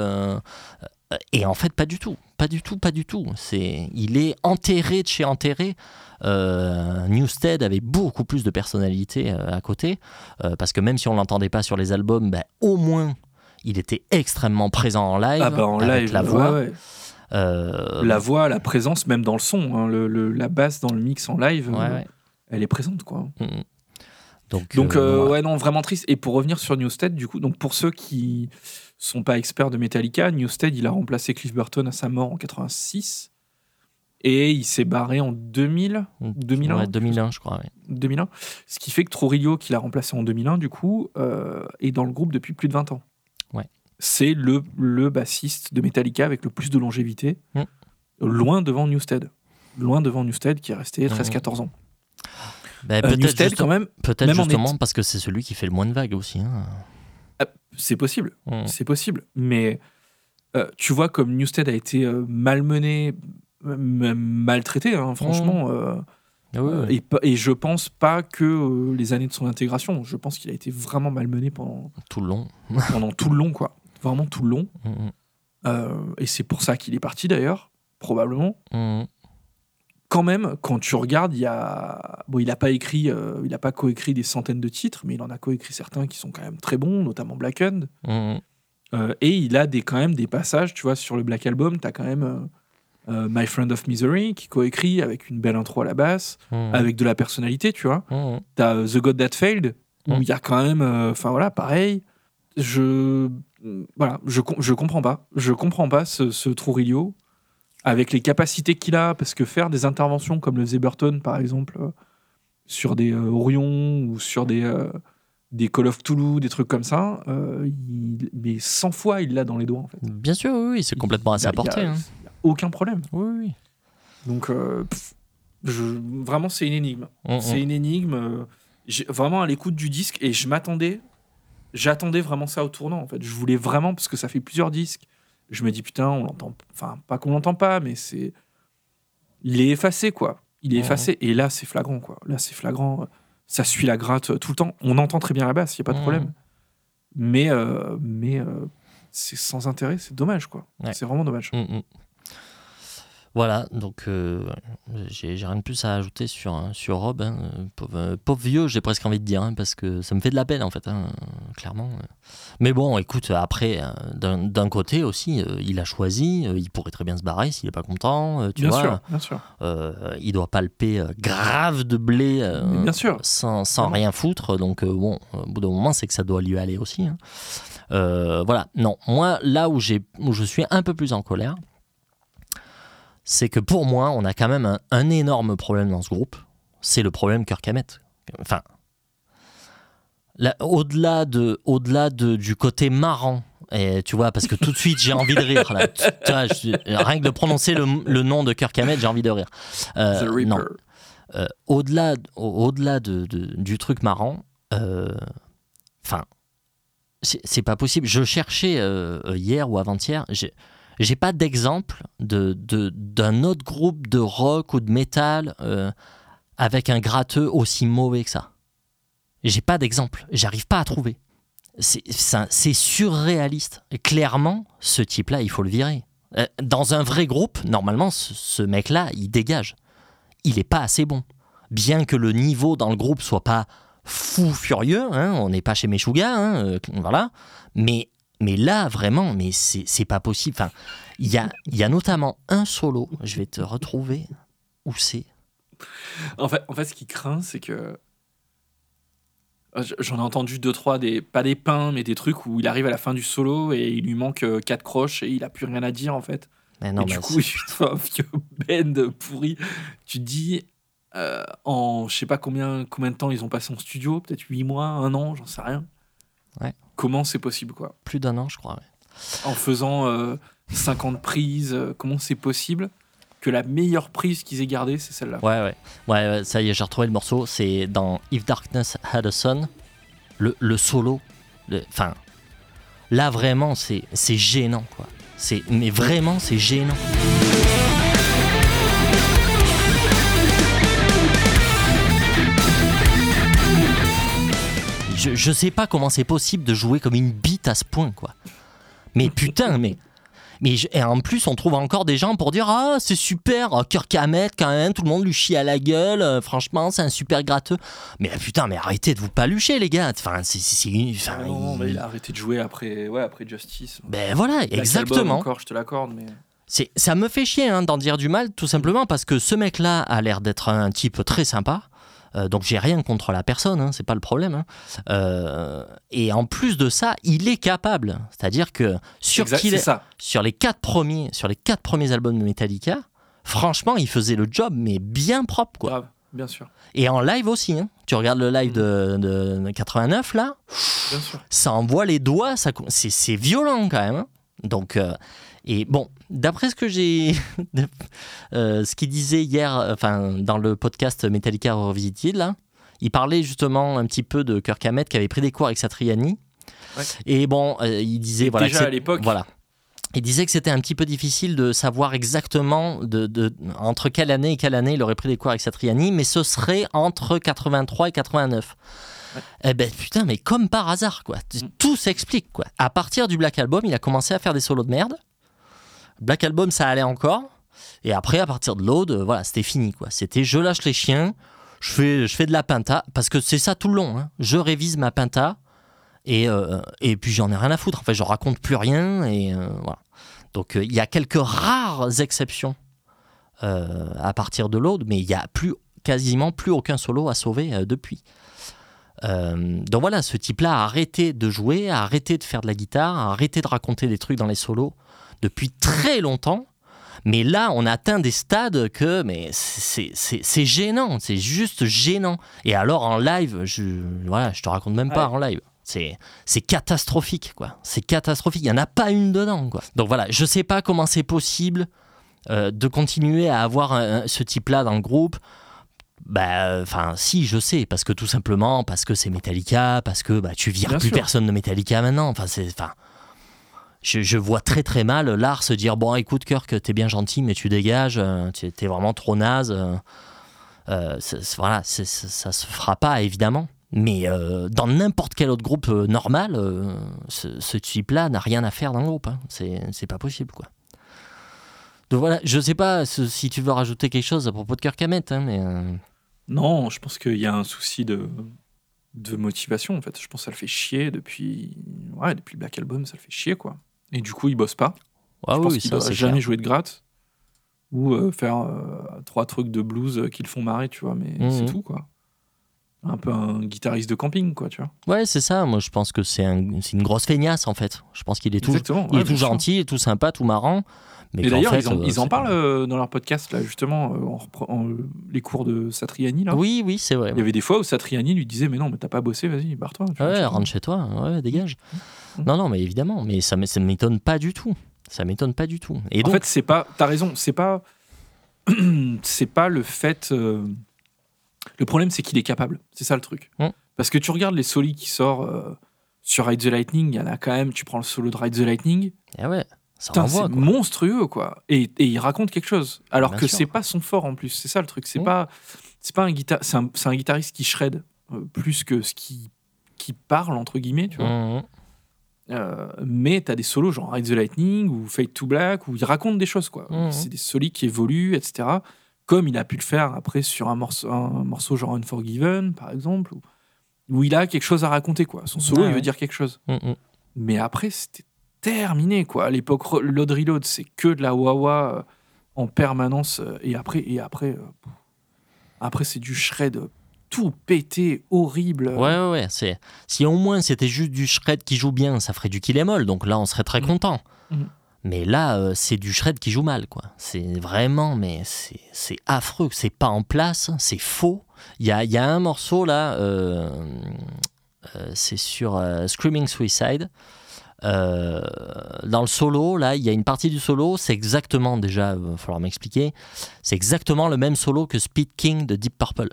et en fait, pas du tout, pas du tout, pas du tout. C'est, il est enterré de chez enterré. Euh, Newstead avait beaucoup plus de personnalité euh, à côté, euh, parce que même si on l'entendait pas sur les albums, ben, au moins il était extrêmement présent en live, ah bah en avec live la voix. ouais. Euh, la voix la présence même dans le son hein, le, le- la basse dans le mix en live ouais, elle est présente quoi Mm. Donc, Donc, voilà. ouais, non, vraiment triste. Et pour revenir sur Newstead, du coup, donc pour ceux qui sont pas experts de Metallica, Newstead, il a remplacé Cliff Burton à sa mort en 86. Et il s'est barré en 2000, 2001, Ouais, 2001, je crois. ouais. 2001. Ce qui fait que Trujillo, qui l'a remplacé en 2001, du coup, euh, est dans le groupe depuis plus de 20 ans. Ouais. C'est le, le bassiste de Metallica avec le plus de longévité, Mm. loin devant Newstead. Loin devant Newstead qui est resté Mm. 13-14 ans. Ben, Euh, peut-être Newstead, quand même, peut-être justement est- parce que c'est celui qui fait le moins de vagues aussi. hein. C'est possible. Mm. C'est possible. Mais euh, tu vois comme Newstead a été euh, malmené, maltraité, hein, franchement. Ah et, et je pense pas que euh, les années de son intégration. Je pense qu'il a été vraiment malmené pendant, Tout le long. pendant tout le long, quoi. Vraiment tout le long. Mm, mm, Euh, et c'est pour ça qu'il est parti d'ailleurs, probablement. Quand même, quand tu regardes, il y a. Bon, il n'a pas écrit, euh, il n'a pas coécrit des centaines de titres, mais il en a coécrit certains qui sont quand même très bons, notamment Blackened. Mm, Euh, et il a des, quand même des passages, tu vois, sur le Black Album, tu as quand même euh, My Friend of Misery, qui coécrit avec une belle intro à la basse, Mhm. avec de la personnalité, tu vois. Mhm. T'as euh, The God That Failed, où Mm. il y a quand même. Enfin voilà, pareil. Je. Voilà, je, com- je comprends pas. Je comprends pas ce, ce Trujillo, avec les capacités qu'il a, parce que faire des interventions comme le Zeberton, par exemple, euh, sur des euh, Orion ou sur des. euh, des Call of Toulouse, des trucs comme ça, euh, il- mais 100 fois il l'a dans les doigts en fait. Bien sûr, oui, c'est complètement à sa portée. hein. aucun problème. Oui, oui. Donc, pff, je, vraiment, c'est une énigme. Mhm. C'est une énigme. vraiment à l'écoute du disque et je m'attendais, j'attendais vraiment ça au tournant. En fait, je voulais vraiment parce que ça fait plusieurs disques. Je me dis putain, on l'entend. Enfin, pas qu'on l'entend pas, mais c'est, il est effacé quoi. Il est effacé et là c'est flagrant quoi. Là c'est flagrant. Ça suit la gratte tout le temps. On entend très bien la basse, il y a pas de problème. Mais euh, mais euh, c'est sans intérêt, c'est dommage quoi. Ouais. C'est vraiment dommage. Mm, mm. Voilà, donc euh, j'ai rien de plus à ajouter sur, hein, sur Rob. hein. Euh, Pauvre, euh, pauvre vieux, j'ai presque envie de dire, hein, parce que ça me fait de la peine en fait, hein, clairement. Mais bon, écoute, après, d'un côté aussi, euh, il a choisi, il pourrait très bien se barrer s'il n'est pas content, tu bien vois. sûr, bien sûr. Il doit palper grave de blé bien sûr. sans, sans rien foutre. Donc, bon, au bout d'un moment, c'est que ça doit lui aller aussi. voilà. Non, moi, là où, où je suis un peu plus en colère, c'est que pour moi, on a quand même un, un énorme problème dans ce groupe. C'est le problème Kirk Hammett. Enfin, là, au-delà, de, au-delà de, du côté marrant, et tu vois, parce que tout de suite, j'ai envie de rire. Là. Tu- tu vois, je- rien que de prononcer le, le nom de Kirk Hammett, j'ai envie de rire. Euh, non. Euh, au-delà, au- de, de- du truc marrant, euh, enfin, c'est c'est pas possible. Je cherchais euh, euh, hier ou avant-hier, j'ai pas d'exemple de, de- d'un autre groupe de rock ou de métal euh, avec un gratteux aussi mauvais que ça. J'ai pas d'exemple, j'arrive pas à trouver. C'est surréaliste. Clairement, ce type-là, il faut le virer. Euh, Dans un vrai groupe, normalement, ce, mec-là, il dégage. Il est pas assez bon. Bien que le niveau dans le groupe soit pas fou furieux, hein, on n'est pas chez Meshuga, hein, euh, voilà. Mais, mais là, vraiment, mais c'est pas possible. Enfin, il y a, il y a notamment un solo, je vais te retrouver où c'est. En fait, en fait, ce qui craint, c'est que. J'en ai entendu deux, trois, des, pas des pains, mais des trucs où il arrive à la fin du solo et il lui manque euh, quatre croches et il a plus rien à dire en fait. Mais non, et du coup, il fait un vieux bend pourri. Tu te dis, euh, en je sais pas combien, combien de temps ils ont passé en studio, peut-être huit mois, un an, j'en sais rien. Ouais. Comment c'est possible quoi plus d'un an, je crois. ouais. En faisant euh, 50 prises, euh, comment c'est possible que la meilleure prise qu'ils aient gardée, c'est celle-là? Ouais, ouais. Ouais, ça y est, j'ai retrouvé le morceau. C'est dans If Darkness Had a Sun. Le, le solo. Enfin, là, vraiment, c'est c'est gênant, quoi. C'est- Mais vraiment, c'est gênant. Je, je sais pas comment c'est possible de jouer comme une bite à ce point, quoi. Mais putain, mais. Mais je- et en plus, on trouve encore des gens pour dire Ah, c'est super, oh, Kirk Hammett, quand même, tout le monde lui chie à la gueule, euh, franchement, c'est un super gratteux. Mais putain, mais arrêtez de vous palucher, les gars. Enfin, c'est. c'est- c'est- enfin, Ah non, il- mais il a arrêté de jouer après, ouais, après Justice. Ben voilà, Black Album exactement. Encore, je te l'accorde, mais. C'est, ça me fait chier hein, d'en dire du mal, tout simplement parce que ce mec-là a l'air d'être un type très sympa. Euh, donc j'ai rien contre la personne, hein, c'est pas le problème. hein. Euh, et en plus de ça, il est capable. C'est-à-dire que sur, Exact, qu'il c'est est- ça. sur les quatre premiers, sur les quatre premiers albums de Metallica, franchement, il faisait le job, mais bien propre, quoi. Bien sûr. Et en live aussi. hein. Tu regardes le live de, de 89 là, Bien sûr. ça envoie les doigts, ça, c'est, violent quand même. hein. Donc, euh, et bon, d'après ce que j'ai, euh, ce qu'il disait hier, enfin dans le podcast Metallica Revisited là, il parlait justement un petit peu de Kirk Hammett qui avait pris des cours avec Satriani. Ouais. Et bon, euh, il disait voilà Déjà à l'époque. voilà. Il disait que c'était un petit peu difficile de savoir exactement de, de- entre quelle année et quelle année il aurait pris des cours avec Satriani, mais ce serait entre 83 et 89. Eh ben putain, mais comme par hasard, quoi. Mm. Tout s'explique, quoi. À partir du Black Album, il a commencé à faire des solos de merde. Black Album, ça allait encore. Et après, à partir de l'Aude, euh, voilà, c'était fini. C'était je lâche les chiens, je fais, je fais de la pinta, parce que c'est ça tout le long. hein. Je révise ma pinta, et, euh, et puis j'en ai rien à foutre. En fait, je raconte plus rien, et euh, voilà. Donc il y a quelques rares exceptions à partir de l'autre, mais il y a plus quasiment plus aucun solo à sauver depuis. Donc voilà, ce type-là a arrêté de jouer, a arrêté de faire de la guitare, a arrêté de raconter des trucs dans les solos depuis très longtemps. Mais là, on atteint des stades que, mais c'est gênant, c'est juste gênant. Et alors en live, je, voilà, je te raconte même pas Ouais. en live. C'est catastrophique, quoi. C'est catastrophique. Il y en a pas une dedans, quoi. Donc voilà, je sais pas comment c'est possible euh, de continuer à avoir un- ce type-là dans le groupe. Bah, enfin, si, je sais, parce que tout simplement, parce que c'est Metallica, parce que bah, tu vires Bien plus sûr. personne de Metallica maintenant. Enfin, c'est, enfin, je, vois très très mal Lars se dire bon, écoute, Kirk, t'es bien gentil, mais tu dégages, euh, t'es vraiment trop naze. euh, euh, voilà, c'est- ça se fera pas évidemment. Mais dans n'importe quel autre groupe normal, ce, ce type-là n'a rien à faire dans le groupe. hein. C'est, pas possible, quoi. Donc voilà, je sais pas si tu veux rajouter quelque chose à propos de Kirk Hammett, hein, mais Non, je pense qu'il y a un souci de, motivation, en fait. Je pense que ça le fait chier depuis... Ouais, depuis Black Album, ça le fait chier, quoi. Et du coup, il bosse pas. ah je oui, pense qu'il doit jamais clair. jouer de gratte. Ou euh, faire euh, trois trucs de blues euh, qui le font marrer, tu vois. Mais Mhm. c'est tout, quoi. Un peu un guitariste de camping, quoi, tu vois. Ouais, c'est ça. Moi, je pense que c'est un- une grosse feignasse en fait. Je pense qu'il est tout, il est tout gentil, tout sympa, tout marrant. Mais Et d'ailleurs, ils, en, ils en c'est- parlent euh, dans leur podcast, là, justement, euh, en euh, les cours de Satriani, là. Oui, oui, c'est vrai. Il y avait des fois où Satriani lui disait Mais non, mais t'as pas bossé, vas-y, barre-toi. Ouais, rentre chez toi, ouais, dégage. Mhm. Non, non, mais évidemment, mais ça, ça m'étonne pas du tout. Ça m'étonne pas du tout. Et En donc, fait, c'est pas. T'as raison, c'est pas. c'est pas le fait. euh, Le problème, c'est qu'il est capable. C'est ça le truc. Mm. Parce que tu regardes les solis qui sortent euh, sur Ride the Lightning, il y en a quand même. Tu prends le solo de Ride the Lightning, eh ouais. C'est quoi. monstrueux, quoi. Et, et il raconte quelque chose. Alors Bien que c'est pas son fort en plus. C'est ça le truc. C'est Mm. pas. C'est pas un guitar. C'est un, guitariste qui shred euh, plus que ce qui qui parle entre guillemets, tu vois. Mhm. Euh, mais t'as des solos genre Ride the Lightning ou Fade to Black où il raconte des choses quoi. Mhm. C'est des solis qui évoluent, etc. Comme il a pu le faire après sur un morceau, un morceau genre Unforgiven par exemple, où, où il a quelque chose à raconter quoi. Son solo il veut dire quelque chose. Mais après c'était terminé quoi. À l'époque Load Reload c'est que de la wah euh, en permanence euh, et après et après euh, après c'est du shred tout pété horrible. Ouais, ouais, ouais. C'est... Si au moins c'était juste du shred qui joue bien, ça ferait du kill all, donc là on serait très Mhm. content. Mhm. Mais là, euh, c'est du shred qui joue mal, quoi. C'est vraiment, mais c'est, c'est affreux. C'est pas en place, c'est faux. Il y a, il y a un morceau là, euh, euh, c'est sur Screaming Suicide. Euh, dans le solo, là, il y a une partie du solo, c'est exactement, déjà, il va falloir m'expliquer, c'est exactement le même solo que Speed King de Deep Purple.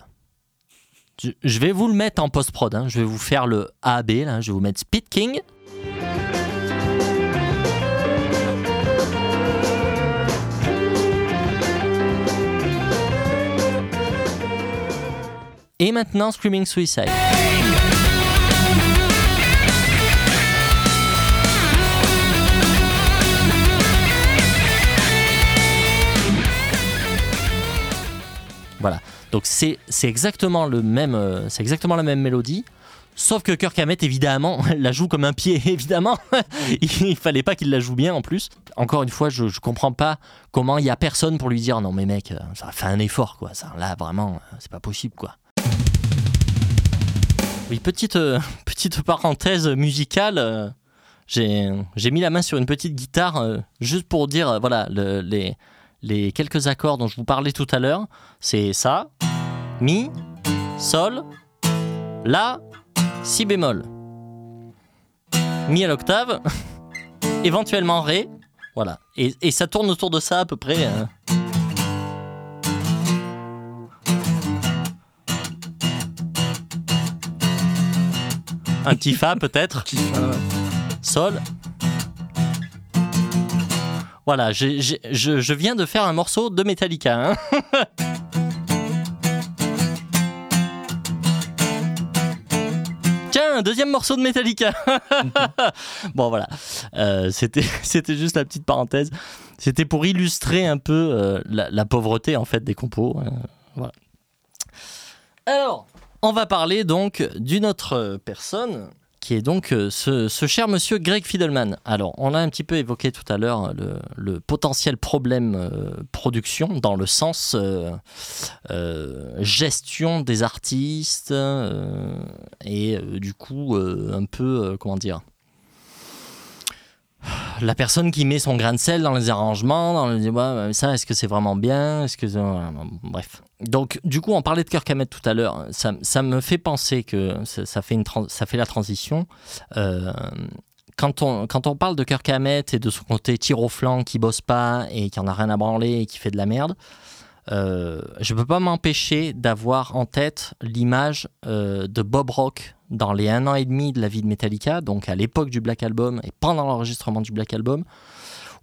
Je, vais vous le mettre en post-prod, hein. je vais vous faire le AB, là, je vais vous mettre Speed King. Et maintenant Screaming Suicide. Donc c'est exactement le même euh, exactement la même mélodie. Sauf que Kirk Hammett, évidemment, la joue comme un pied, évidemment. il fallait pas qu'il la joue bien en plus. Encore une fois, je, je comprends pas comment il y a personne pour lui dire non mais mec, euh, ça fait un effort quoi. Ça, là vraiment, euh, c'est pas possible quoi. Oui, petite petite parenthèse musicale. j'ai mis la main sur une petite guitare juste pour dire voilà le- les les quelques accords dont je vous parlais tout à l'heure. C'est ça, mi, sol, la, si bémol, mi à l'octave, éventuellement ré, voilà. Et, et ça tourne autour de ça à peu près. euh. Un petit fa peut-être, sol. Voilà, je, viens de faire un morceau de Metallica. hein. Tiens, un deuxième morceau de Metallica. bon voilà, Euh, c'était juste la petite parenthèse. C'était pour illustrer un peu euh, la, pauvreté en fait des compos. euh. Alors, on va parler donc d'une autre personne qui est donc euh, ce, cher monsieur Greg Fidelman. Alors, on a un petit peu évoqué tout à l'heure le, le potentiel problème euh, production dans le sens euh, euh, gestion des artistes euh, et euh, du coup euh, un peu, euh, comment dire, la personne qui met son grain de sel dans les arrangements, dans le ouais, ça, est-ce que c'est vraiment bien? Est-ce que bref. Donc, du coup, on parlait de Kirk tout à l'heure. Ça, me fait penser que ça, fait, la transition. Euh, quand, on, parle de Kirk et de son côté tir au flanc qui bosse pas et qui en a rien à branler et qui fait de la merde, euh, je peux pas m'empêcher d'avoir en tête l'image euh, de Bob Rock dans les un an et demi de la vie de Metallica, donc à l'époque du Black Album et pendant l'enregistrement du Black Album,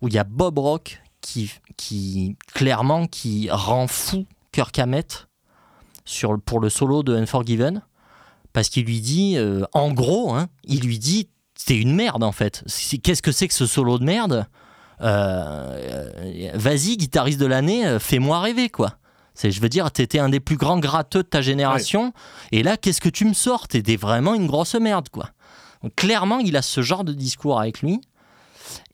où il y a Bob Rock qui, qui clairement qui rend fou Kirk Hammett sur, pour le solo de Unforgiven, parce qu'il lui dit, euh, en gros, hein, il lui dit, c'est une merde en fait. Qu'est-ce que c'est que ce solo de merde? Vas-y, guitariste de l'année, euh, fais-moi rêver quoi. C'est, je veux dire, t'étais un des plus grands gratteux de ta génération, et là, qu'est-ce que tu me sors? T'étais vraiment une grosse merde quoi. Donc, clairement, il a ce genre de discours avec lui.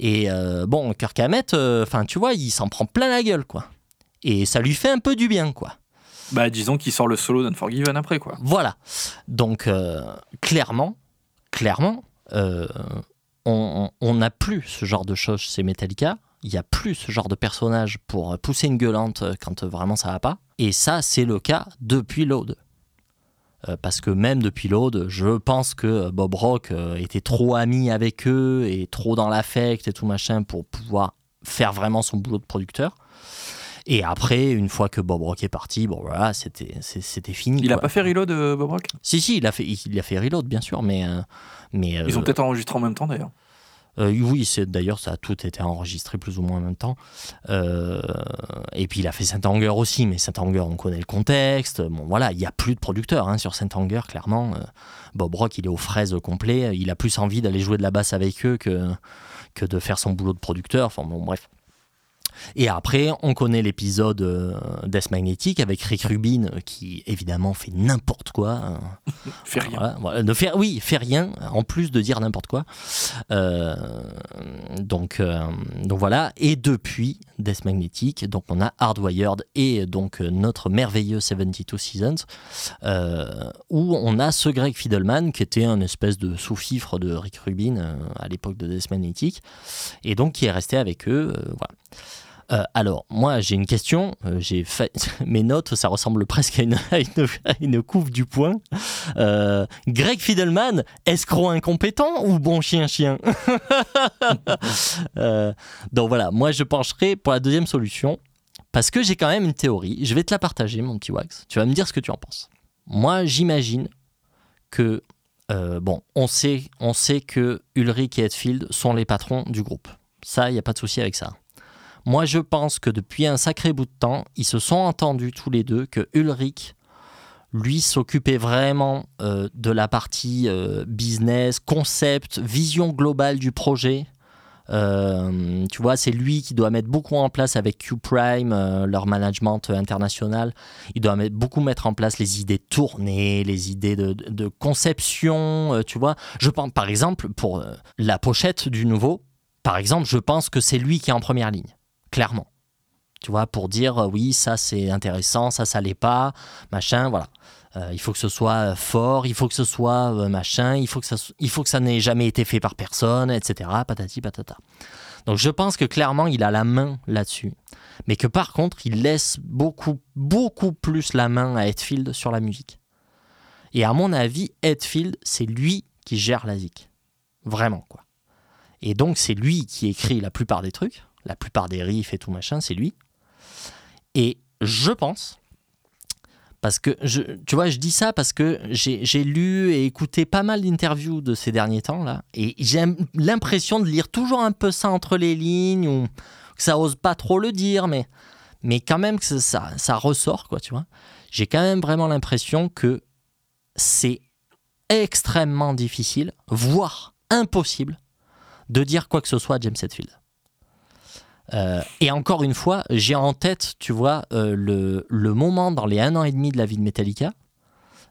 Et euh, bon, Kirk Hammett, enfin, tu vois, il s'en prend plein la gueule quoi. Et ça lui fait un peu du bien quoi. Bah, disons qu'il sort le solo d'Unforgiven après, quoi. Voilà. Donc, euh, clairement, clairement, euh, on n'a plus ce genre de choses chez Metallica. Il n'y a plus ce genre de personnage pour pousser une gueulante quand vraiment ça va pas. Et ça, c'est le cas depuis Load. Euh, parce que même depuis Load, je pense que Bob Rock euh, était trop ami avec eux et trop dans l'affect et tout machin pour pouvoir faire vraiment son boulot de producteur. Et après, une fois que Bob Rock est parti, bon voilà, c'était fini. Il a quoi. pas fait reload, euh, Bob Rock? Si, si, il a fait, il a fait Reload, bien sûr, mais. euh, mais Ils ont euh, peut-être enregistré en même temps, d'ailleurs. euh, oui, c'est d'ailleurs, ça a tout été enregistré plus ou moins en même temps. Euh, et puis il a fait Saint-Anger aussi, mais Saint-Anger, on connaît le contexte. Bon, voilà, il n'y a plus de producteurs hein, sur Saint-Anger, clairement. Euh, Bob Rock, il est aux fraises complet. Il a plus envie d'aller jouer de la basse avec eux que, que de faire son boulot de producteur. Enfin, bon, bref. Et après, on connaît l'épisode euh, Death Magnetic avec Rick Rubin euh, qui évidemment fait n'importe quoi. hein. Fait rien. Voilà, voilà, de faire, oui, fait rien, en plus de dire n'importe quoi. Euh, donc, euh, donc voilà. Et depuis Death Magnetic, donc on a Hardwired et donc euh, notre merveilleux 72 Seasons, euh, où on a ce Greg Fidelman qui était un espèce de sous-fifre de Rick Rubin euh, à l'époque de Death Magnetic, et donc qui est resté avec eux. euh, voilà. Euh, alors, moi, j'ai une question. Euh, j'ai fait mes notes, ça ressemble presque à une, à couve du poing. Euh, Greg Fidelman, escroc incompétent ou bon chien-chien Euh, Donc voilà, moi je pencherai pour la deuxième solution parce que j'ai quand même une théorie. Je vais te la partager, mon petit Wax. Tu vas me dire ce que tu en penses. Moi, j'imagine que bon, on sait, on sait que Ulrich et Hetfield sont les patrons du groupe. Ça, il n'y a pas de souci avec ça. Moi, je pense que depuis un sacré bout de temps, ils se sont entendus tous les deux que Ulrich, lui, s'occupait vraiment euh, de la partie euh, business, concept, vision globale du projet. Euh, tu vois, c'est lui qui doit mettre beaucoup en place avec euh, leur management international. Il doit mettre, beaucoup mettre en place les idées de tournée, les idées de, conception. tu vois, je pense par exemple pour la pochette du nouveau. Par exemple, je pense que c'est lui qui est en première ligne, clairement. Tu vois, pour dire euh, oui, ça c'est intéressant, ça ça l'est pas, machin, voilà. Euh, il faut que ce soit fort, il faut que ce soit euh, machin, il faut que ça, so- il faut que ça n'ait jamais été fait par personne, etc. Patati patata. Donc je pense que clairement il a la main là-dessus, mais que par contre il laisse beaucoup beaucoup plus la main à Hetfield sur la musique. Et à mon avis, Hetfield c'est lui qui gère la zik, vraiment quoi. Et donc c'est lui qui écrit la plupart des trucs, la plupart des riffs et tout machin, c'est lui. Et je pense parce que, je, tu vois, je dis ça parce que j'ai lu et écouté pas mal d'interviews de ces derniers temps, là, et j'ai l'impression de lire toujours un peu ça entre les lignes, ou que ça ose pas trop le dire, mais, mais quand même que ça, ça, ça ressort, quoi, tu vois. J'ai quand même vraiment l'impression que c'est extrêmement difficile, voire impossible, de dire quoi que ce soit à James Hetfield. Euh, et encore une fois, j'ai en tête, tu vois, euh, le, moment dans les un an et demi de la vie de Metallica,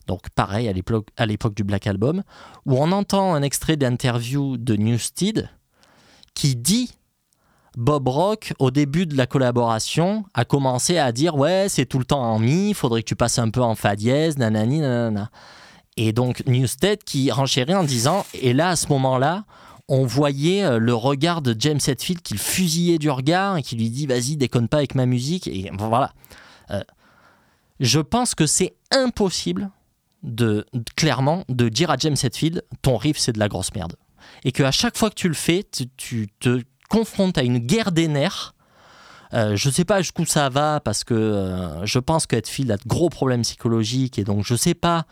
Donc pareil à l'époque, à l'époque du Black Album, où on entend un extrait d'interview de Newstead qui dit Bob Rock, au début de la collaboration, a commencé à dire Ouais, c'est tout le temps en mi, faudrait que tu passes un peu en fa dièse, nanani, nanana. Et donc Newstead qui renchérit en disant Et là, à ce moment-là, on voyait euh, le regard de James Hetfield qui le fusillait du regard et qui lui dit Vas-y, déconne pas avec ma musique. Et voilà. Euh, je pense que c'est impossible de clairement de dire à James Hetfield Ton riff, c'est de la grosse merde. Et qu'à chaque fois que tu le fais, tu, te confrontes à une guerre des nerfs. Euh, je ne sais pas jusqu'où ça va parce que euh, je pense que Hetfield a de gros problèmes psychologiques et donc je ne sais pas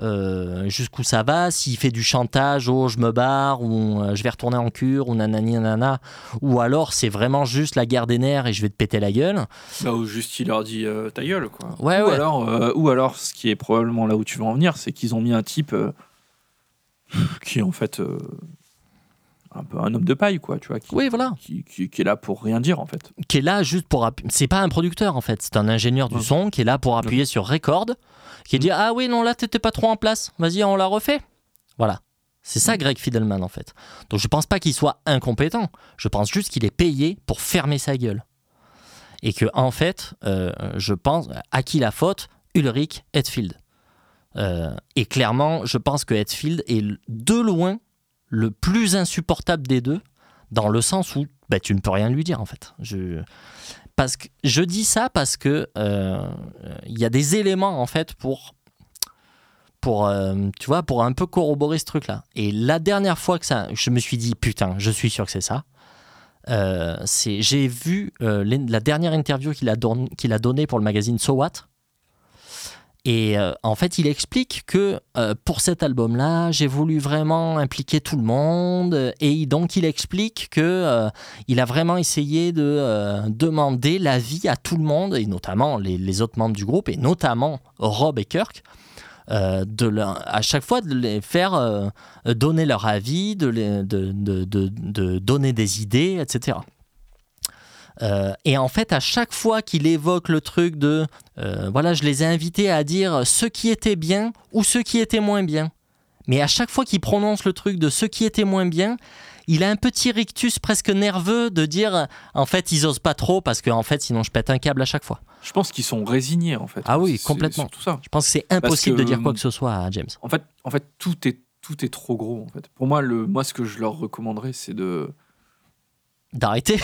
euh, jusqu'où ça va, s'il fait du chantage, oh je me barre, ou euh, je vais retourner en cure, ou nanani nanana, ou alors c'est vraiment juste la guerre des nerfs et je vais te péter la gueule. Bah, ou juste il leur dit euh, ta gueule, quoi. Ouais, ou, ouais. Alors, euh, ou alors, ce qui est probablement là où tu veux en venir, c'est qu'ils ont mis un type qui en fait un peu un homme de paille, quoi, tu vois, qui, Oui, voilà. qui, qui- qui est là pour rien dire, en fait. Qui est là juste pour. C'est pas un producteur en fait, c'est un ingénieur du Ouais. son qui est là pour appuyer sur record, qui dit Ah oui, non, là t'étais pas trop en place, vas-y, on la refait. Voilà. C'est ça Greg Fidelman en fait. Donc je pense pas qu'il soit incompétent, je pense juste qu'il est payé pour fermer sa gueule. Et que en fait, euh, je pense, à qui la faute? Ulrich Hetfield. Euh, et clairement, je pense que Hetfield est de loin le plus insupportable des deux, dans le sens où bah, tu ne peux rien lui dire en fait. Je, parce que, je dis ça parce que euh, il y a des éléments en fait pour pour euh, tu vois pour un peu corroborer ce truc là. Et la dernière fois que ça, je me suis dit putain, je suis sûr que c'est ça. Euh, c'est j'ai vu la dernière interview qu'il a a donnée pour le magazine So What. Et euh, en fait, il explique que euh, pour cet album-là, j'ai voulu vraiment impliquer tout le monde. Et donc, il explique que euh, il a vraiment essayé de demander l'avis à tout le monde, et notamment les, autres membres du groupe, et notamment Rob et Kirk, à chaque fois de les faire donner leur avis, de donner des idées, etc. Euh, et en fait, à chaque fois qu'il évoque le truc de, euh, voilà, je les ai invités à dire ce qui était bien ou ce qui était moins bien. Mais à chaque fois qu'il prononce le truc de ce qui était moins bien, il a un petit rictus presque nerveux de dire, en fait, ils osent pas trop parce que, en fait, sinon je pète un câble à chaque fois. Je pense qu'ils sont résignés, en fait. Ah oui, complètement. surtout ça. Je pense que c'est impossible que, de dire quoi euh, que ce soit à James. En fait, en fait tout, est, tout est trop gros, en fait. Pour moi, le, moi, ce que je leur recommanderais, c'est de... D'arrêter.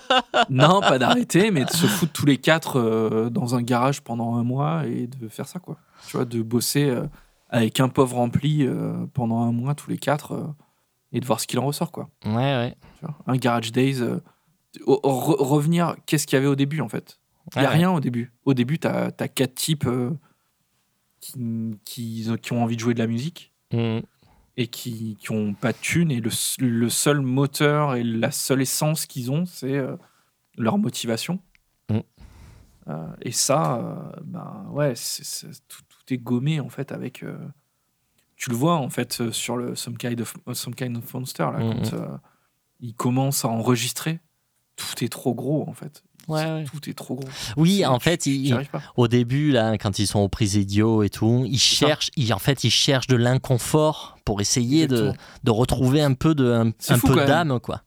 non, pas d'arrêter, mais de se foutre tous les quatre euh, dans un garage pendant un mois et de faire ça, quoi. Tu vois, de bosser euh, avec un pauvre rempli euh, pendant un mois, tous les quatre, et de voir ce qu'il en ressort, quoi. ouais, ouais. Tu vois, un Garage Days. au- au- re- revenir, qu'est-ce qu'il y avait au début, en fait? Il n'y a ouais. rien au début. Au début, tu as, quatre types qui, qui, qui ont envie de jouer de la musique Mm. Et qui, qui ont pas de thunes et le, le seul moteur et la seule essence qu'ils ont c'est euh, leur motivation. Mm. Euh, et ça euh, ben ouais tout, tout est gommé en fait avec tu le vois en fait sur le Some Kind of, Some kind of Monster là, Mm, quand euh, il commence à enregistrer tout est trop gros en fait Ouais, C'est- ouais. tout est trop gros Oui, en fait, il- au début, là, quand ils sont au Presidio et tout, ils cherchent, ils, en fait, ils cherchent de l'inconfort pour essayer de, retrouver un peu de, un, C'est un fou, peu d'âme, quoi.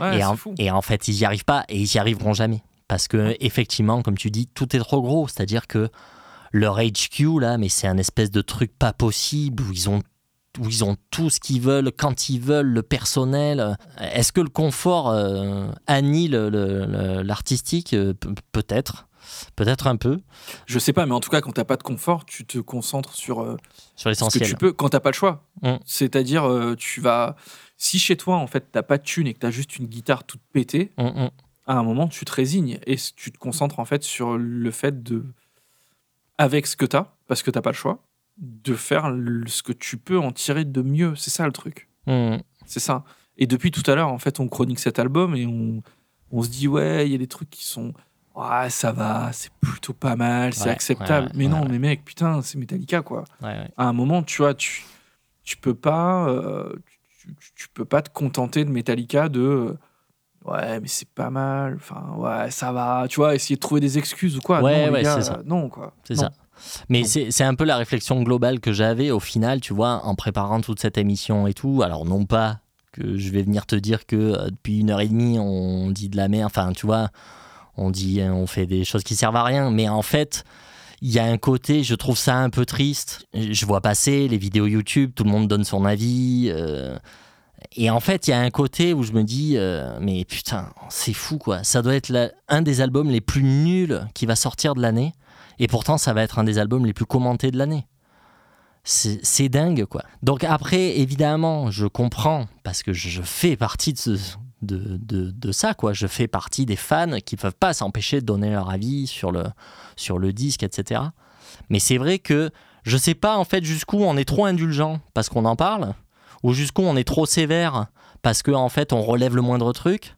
Ouais, et, en, fou. et en fait, ils y arrivent pas et ils y arriveront jamais. Parce que, effectivement, comme tu dis, tout est trop gros. C'est-à-dire que leur HQ, là, mais c'est un espèce de truc pas possible où ils ont où ils ont tout ce qu'ils veulent, quand ils veulent, le personnel. Est-ce que le confort euh, annule le- le- l'artistique? Euh, Pe- Peut-être. Peut-être un peu, je sais pas mais en tout cas quand t'as pas de confort tu te concentres sur euh, sur ce que l'essentiel. tu peux quand t'as pas le choix. Mm. C'est-à-dire, euh, tu vas. Si chez toi, en fait, t'as pas de thune et que t'as juste une guitare toute pétée, Hum, hum. à un moment, tu te résignes et tu te concentres, en fait, sur le fait de. Avec ce que t'as, parce que t'as pas le choix, de faire ce que tu peux en tirer de mieux. C'est ça le truc. Hum. C'est ça. Et depuis tout à l'heure, en fait, on chronique cet album et on, on se dit, ouais, il y a des trucs qui sont. Ouais, ça va, c'est plutôt pas mal, c'est Ouais, acceptable. ouais, mais non, mais mec, putain, c'est Metallica, quoi à un moment, tu vois, tu, tu peux pas, euh, tu, peux pas te contenter de Metallica de euh, ouais, mais c'est pas mal, enfin ouais, ça va, tu vois, essayer de trouver des excuses ou quoi. Ouais, non, ouais, c'est ça. euh, non quoi. C'est ça. Mais c'est un peu la réflexion globale que j'avais au final, tu vois, en préparant toute cette émission et tout. Alors, non pas que je vais venir te dire que euh, depuis une heure et demie, on dit de la merde, enfin, tu vois, on dit, euh, on fait des choses qui servent à rien. Mais en fait, il y a un côté, je trouve ça un peu triste. Je vois passer les vidéos YouTube, tout le monde donne son avis. euh, et en fait, il y a un côté où je me dis, mais putain, c'est fou quoi. Ça doit être un des albums les plus nuls qui va sortir de l'année. Et pourtant, ça va être un des albums les plus commentés de l'année. C'est dingue, quoi. Donc après, évidemment, je comprends, parce que je fais partie de, ça, quoi. Je fais partie des fans qui ne peuvent pas s'empêcher de donner leur avis sur le, disque, etc. Mais c'est vrai que je sais pas, en fait, jusqu'où on est trop indulgent parce qu'on en parle, ou jusqu'où on est trop sévère parce qu'en en fait, on relève le moindre truc.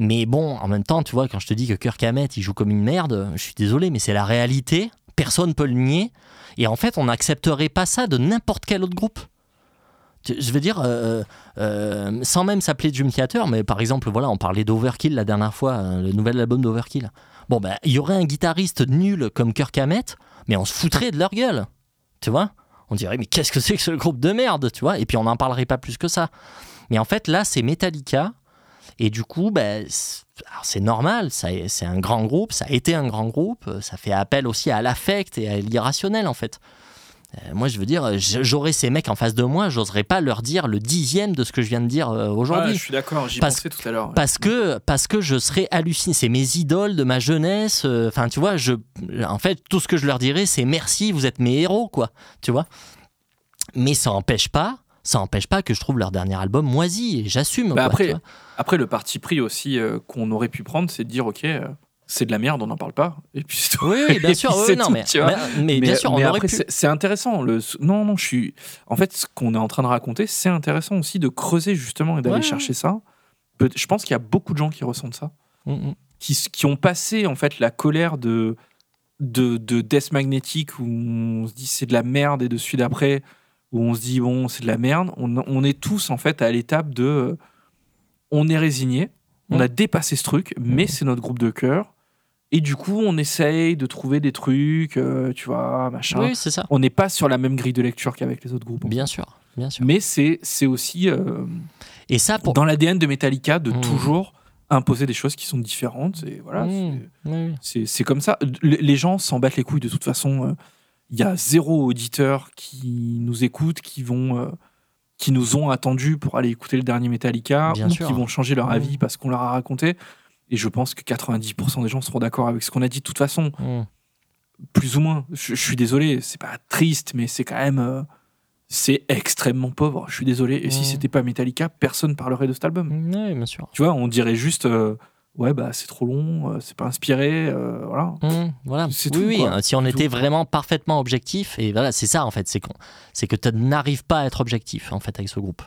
Mais bon, en même temps, tu vois, quand je te dis que Kirk Hammett, il joue comme une merde, je suis désolé, mais c'est la réalité. Personne peut le nier. Et en fait, on n'accepterait pas ça de n'importe quel autre groupe. Je veux dire, euh, euh, sans même s'appeler Dream Theater, mais par exemple, voilà, on parlait d'Overkill la dernière fois, euh, le nouvel album d'Overkill. Bon, ben, il y aurait un guitariste nul comme Kirk Hammett, mais on se foutrait de leur gueule. Tu vois? On dirait, mais qu'est-ce que c'est que ce groupe de merde, tu vois? Et puis on n'en parlerait pas plus que ça. Mais en fait, là, c'est Metallica. Et du coup, ben, c'est normal, c'est un grand groupe, ça a été un grand groupe, ça fait appel aussi à l'affect et à l'irrationnel en fait. Euh, moi, je veux dire, j'aurais ces mecs en face de moi, j'oserais pas leur dire le dixième de ce que je viens de dire euh, aujourd'hui. Ouais, je suis d'accord, j'y pensais tout à l'heure. ouais. Parce que, parce que je serais halluciné. C'est mes idoles de ma jeunesse. euh, Enfin, tu vois, je, en fait, tout ce que je leur dirais, c'est merci, vous êtes mes héros, quoi. Tu vois Mais ça n'empêche pas, ça empêche pas que je trouve leur dernier album moisi et j'assume. Bah après. Après, le parti pris aussi euh, qu'on aurait pu prendre, c'est de dire, ok, euh, c'est de la merde, on n'en parle pas. Et puis c'est tout. Oui, oui, bien sûr. oui, c'est non, tout, mais, tu vois. mais, mais bien sûr, on mais aurait après, pu. c'est- intéressant. Le... Non, non, je suis. En fait, ce qu'on est en train de raconter, c'est intéressant aussi de creuser justement et d'aller Ouais, chercher ça. Je pense qu'il y a beaucoup de gens qui ressentent ça, Mm, qui, s- qui ont passé en fait la colère de de, de Death Magnetic où on se dit c'est de la merde et de celui d'après où on se dit bon c'est de la merde. On, on est tous en fait à l'étape de euh, on est résigné, on Mm. a dépassé ce truc, mais c'est notre groupe de cœur. Et du coup, on essaye de trouver des trucs, euh, tu vois, machin. Oui, c'est ça. On n'est pas sur la même grille de lecture qu'avec les autres groupes. Bien sûr, bien sûr. Mais c'est c'est aussi euh, Et ça, pour. dans l'ADN de Metallica de Mm. toujours imposer des choses qui sont différentes. Et voilà, Mm, c'est- c'est c'est comme ça. Les les gens s'en battent les couilles de toute façon. Il y a zéro auditeur qui nous écoute, qui vont, euh, qui nous ont attendus pour aller écouter le dernier Metallica, Bien ou sûr. qui vont changer leur Mm. avis parce qu'on leur a raconté. Et je pense que 90% des gens seront d'accord avec ce qu'on a dit de toute façon, Mm. plus ou moins. Je, je suis désolé, c'est pas triste, mais c'est quand même, euh, c'est extrêmement pauvre. Je suis désolé. Et si Mm. c'était pas Metallica, personne parlerait de cet album. Oui, bien sûr. Tu vois, on dirait juste, euh, ouais, bah c'est trop long, euh, c'est pas inspiré, euh, voilà. Mmh, voilà. C'est oui, tout, oui, quoi. hein, si on était vraiment parfaitement objectif, et voilà, c'est ça en fait, c'est qu'on, c'est que tu n'arrives pas à être objectif en fait avec ce groupe.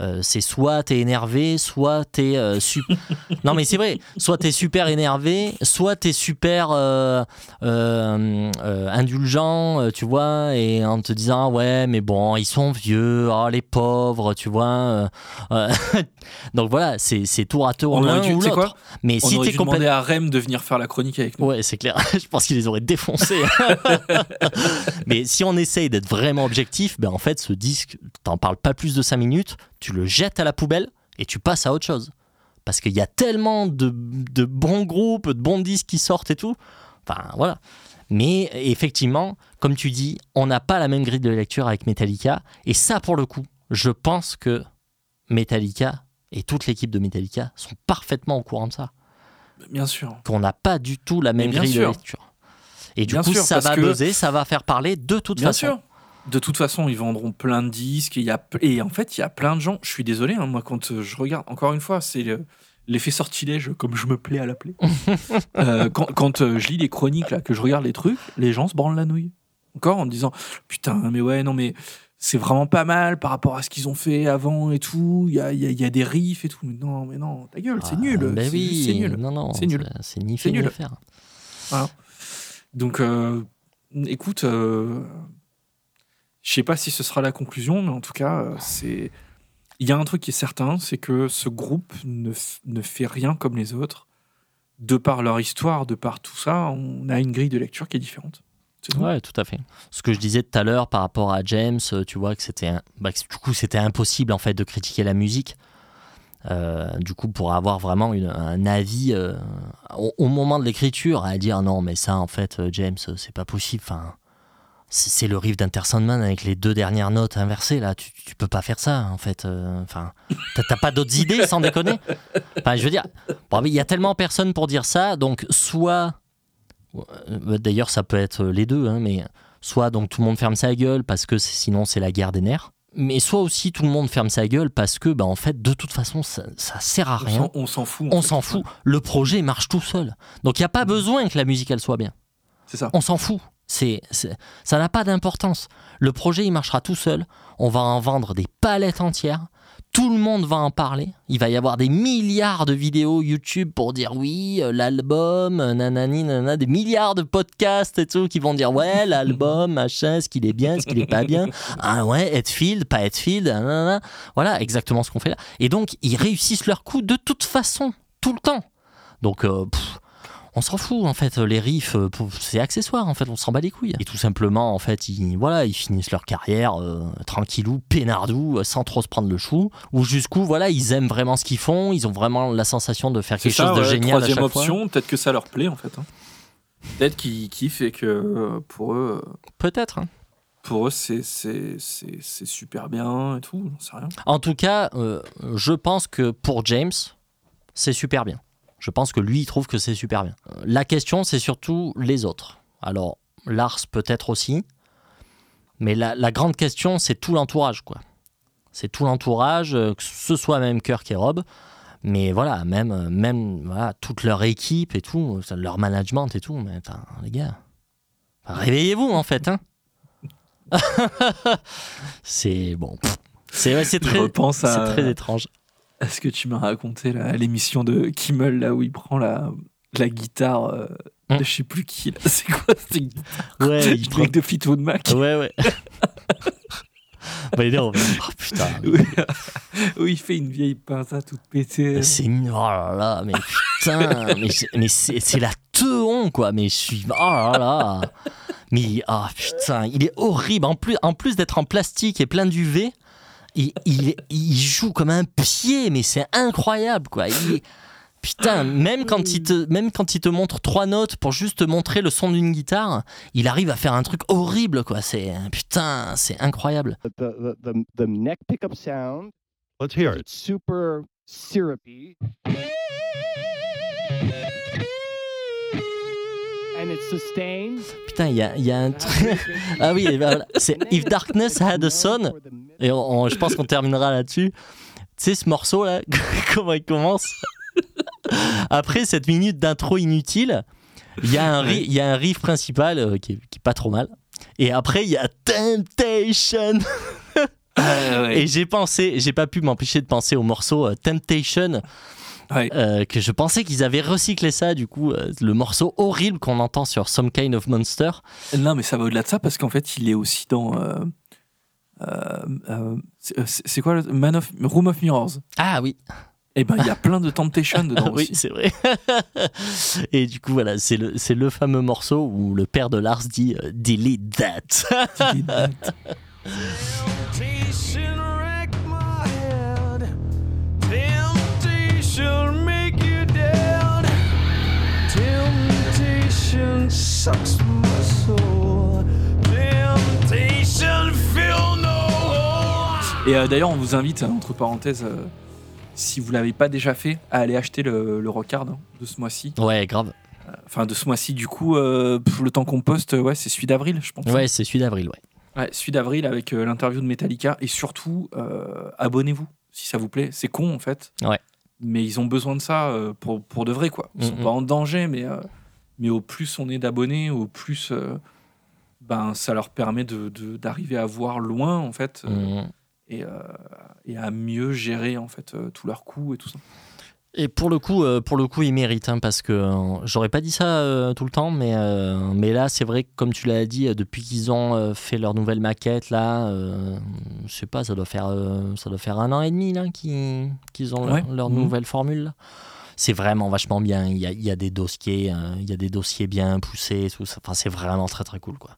Euh, c'est soit t'es énervé, soit t'es euh, su- non mais c'est vrai, soit t'es super énervé, soit t'es super euh, euh, euh, indulgent, tu vois, et en te disant ouais mais bon ils sont vieux, oh les pauvres, tu vois. donc voilà, c'est, c'est tour à tour l'un ou l'autre. Mais On si t'es complètement à Rem de venir faire la chronique avec nous. Ouais, c'est clair. Je pense qu'ils les auraient défoncés. Mais si on essaye d'être vraiment objectif, ben en fait, ce disque, t'en parles pas plus de 5 minutes, tu le jettes à la poubelle et tu passes à autre chose. Parce qu'il y a tellement de, de bons groupes, de bons disques qui sortent et tout. Enfin, voilà. Mais effectivement, comme tu dis, on n'a pas la même grille de lecture avec Metallica. Et ça, pour le coup, je pense que Metallica et toute l'équipe de Metallica sont parfaitement au courant de ça Bien sûr. qu'on n'a pas du tout la même bien grille de lecture. Et du Bien coup, sûr, ça va que- buzzer, ça va faire parler de toute Bien façon. sûr. De toute façon, ils vendront plein de disques. Et, il y a, et en fait, il y a plein de gens. Je suis désolé, hein, moi, quand euh, je regarde, encore une fois, c'est le- l'effet sortilège, comme je me plais à l'appeler. Euh, quand quand, euh, je lis les chroniques, là, que je regarde les trucs, les gens se branlent la nouille. Encore en disant Putain, mais ouais, non, mais c'est vraiment pas mal par rapport à ce qu'ils ont fait avant et tout. Il y a, il y a- il y a des riffs et tout. Mais non, mais non, ta gueule, c'est Ah, nul. ben c'est oui, nul. Non, non, C'est nul. C'est ni fait ni nul. faire. Donc, euh, écoute, euh, je sais pas si ce sera la conclusion, mais en tout cas, euh, c'est. Il y a un truc qui est certain, c'est que ce groupe ne, ne fait rien comme les autres. De par leur histoire, de par tout ça, on a une grille de lecture qui est différente. exactement. Ouais, tout à fait. Ce que je disais tout à l'heure par rapport à James, euh, tu vois que c'était, bah, du coup, c'était impossible en fait de critiquer la musique. Euh, du coup, pour avoir vraiment un avis au, moment de l'écriture, à dire non, mais ça, en fait, James, c'est pas possible. C'est le riff d'Enter Sandman avec les deux dernières notes inversées là. Tu, tu peux pas faire ça, en fait. Euh, Enfin, t'as- t'as pas d'autres idées, sans déconner. Enfin, je veux dire, bon, il y a tellement personne pour dire ça, donc soit euh, D'ailleurs, ça peut être les deux, hein, mais soit donc tout le monde ferme sa gueule parce que sinon c'est la guerre des nerfs, mais soit aussi tout le monde ferme sa gueule parce que, bah, en fait, de toute façon, ça, ça sert à rien. On s'en fout. On s'en fout. Le projet marche tout seul. Donc il n'y a pas besoin que la musique elle soit bien. C'est ça. On s'en fout. C'est, ça n'a pas d'importance. Le projet il marchera tout seul. On va en vendre des palettes entières. Tout le monde va en parler. Il va y avoir des milliards de vidéos YouTube pour dire oui, euh, l'album, euh, nanani, nanana, des milliards de podcasts et tout qui vont dire ouais, l'album, machin, est-ce qu'il est bien, est-ce qu'il est pas bien. Ah ouais, Hetfield, pas Hetfield, nanana. Voilà, exactement ce qu'on fait là. Et donc, ils réussissent leur coup de toute façon, tout le temps. Donc, euh, pff, on s'en fout en fait. Les riffs, euh, c'est accessoire en fait. On s'en bat les couilles. Et tout simplement, en fait, ils, voilà, ils finissent leur carrière euh, tranquillou, peinardou, euh, sans trop se prendre le chou. Ou jusqu'où, voilà, ils aiment vraiment ce qu'ils font. Ils ont vraiment la sensation de faire quelque ça, chose de ouais, génial à Troisième chaque fois. option, peut-être que ça leur plaît en fait. hein. Peut-être qu'ils kiffent et que euh, pour eux, euh, Peut-être. hein. pour eux c'est super bien et tout. J'en sais rien. En tout cas, euh, je pense que pour James, c'est super bien. Je pense que lui, il trouve que c'est super bien. La question, c'est surtout les autres. Alors, Lars peut-être aussi, mais la, la grande question, c'est tout l'entourage, quoi. C'est tout l'entourage, euh, que ce soit même Kirk et Rob, mais voilà, même, euh, même voilà, toute leur équipe et tout, euh, leur management et tout. Mais attends, les gars, réveillez-vous en fait, hein. c'est bon. ouais, très, c'est très étrange. À ce que tu m'as raconté là, à l'émission de Kimmel là où il prend la, la guitare euh, de Hum. je sais plus qui là. C'est quoi C'était une Ouais, il prend- mec de Fleetwood Mac. Ouais, ouais. Bah, il est- oh, putain. Oui. il fait une vieille pince toute pétée. C'est une- oh là là, mais putain, mais, c'est- mais c'est c'est la teon quoi. Mais je suis oh là là. Mais ah putain, il est horrible. En plus, en plus d'être en plastique et plein d'UV, il, il, il joue comme un pied, mais c'est incroyable quoi. Il Putain, même quand, il te, même quand il te montre trois notes pour juste te montrer le son d'une guitare, il arrive à faire un truc horrible quoi. C'est putain, c'est incroyable. the, the, the, the neck pickup sound. Let's hear it. It's super syrupy. Putain, il y a, il y a un truc. Ah oui, ben c'est If Darkness Had a Son. Et on- on- je pense qu'on terminera là-dessus. Tu sais, ce morceau là, comment il commence? Après cette minute d'intro inutile, il y, a un ri- il y a un riff principal euh, qui, est, qui est pas trop mal. Et après, il y a Temptation. Ah, ouais. Et j'ai pensé, j'ai pas pu m'empêcher de penser au morceau euh, Temptation, Ouais. euh, que je pensais qu'ils avaient recyclé ça, du coup, euh, le morceau horrible qu'on entend sur Some Kind of Monster. Non, mais ça va au-delà de ça parce qu'en fait, il est aussi dans. euh, euh, euh, c'est quoi le Man of Room of Mirrors Ah oui, Eh ben, il y a plein de Temptation dedans oui, aussi. c'est vrai. Et du coup, voilà, c'est le, c'est le fameux morceau où le père de Lars dit Delete that. Temptation wreck Temptation make you dead. Temptation sucks my soul. Temptation fill no hole. Et euh, d'ailleurs, on vous invite, entre parenthèses, euh, si vous l'avez pas déjà fait, à aller acheter le, le Rockard hein, de ce mois-ci. Ouais, grave. Enfin, de ce mois-ci, du coup, euh, le temps qu'on poste, ouais, c'est celui d'avril, je pense. Ouais, c'est celui d'avril, ouais. Ouais, celui d'avril avec euh, l'interview de Metallica. Et surtout, euh, abonnez-vous, si ça vous plaît. C'est con, en fait. Ouais. Mais ils ont besoin de ça euh, pour, pour de vrai, quoi. Ils sont pas en danger, mais, euh, mais au plus on est d'abonnés, au plus euh, ben, ça leur permet d'arriver de, à voir loin, en fait. et, et à mieux gérer en fait tous leurs coûts et tout ça. Et pour le coup, euh, pour le coup, il mérite, hein, parce que euh, j'aurais pas dit ça euh, tout le temps, mais, euh, mais là, c'est vrai que comme tu l'as dit, depuis qu'ils ont euh, fait leur nouvelle maquette, là, je sais pas, ça doit faire, ça doit faire un an et demi là qu'ils ont leur- Ouais. leur, Mhm. nouvelle formule. c'est vraiment vachement bien. Il y a, il y a des dossiers, il y a des dossiers bien poussés, tout ça. Enfin, c'est vraiment très très cool, quoi.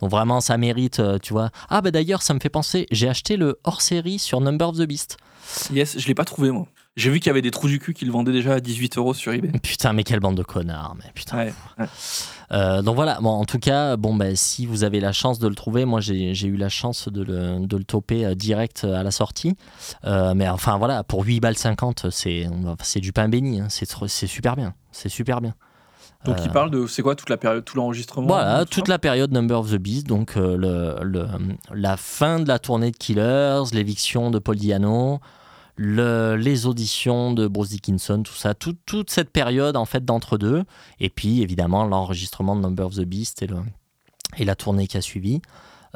Donc vraiment, ça mérite, tu vois. Ah bah d'ailleurs, ça me fait penser, j'ai acheté le hors-série sur Number of the Beast. Yes, je l'ai pas trouvé moi. J'ai vu qu'il y avait des trous du cul qui le vendaient déjà à 18 euros sur eBay. Putain, mais quelle bande de connards, mais putain. Ouais, ouais. Euh, donc voilà, bon, en tout cas, bon, ben, si vous avez la chance de le trouver, moi j'ai eu la chance de le, de le toper euh, direct à la sortie. Euh, mais enfin voilà, pour 8 balles 50, c'est du pain béni, hein. c'est super bien. C'est super bien. Donc Euh, il parle de c'est quoi toute la période, tout l'enregistrement Voilà, tout toute la période Number of the Beast, donc euh, le, le- la fin de la tournée de Killers, l'éviction de Paul Diano, le- les auditions de Bruce Dickinson, tout ça, tout- toute cette période en fait d'entre-deux, et puis évidemment l'enregistrement de Number of the Beast et, le, et la tournée qui a suivi.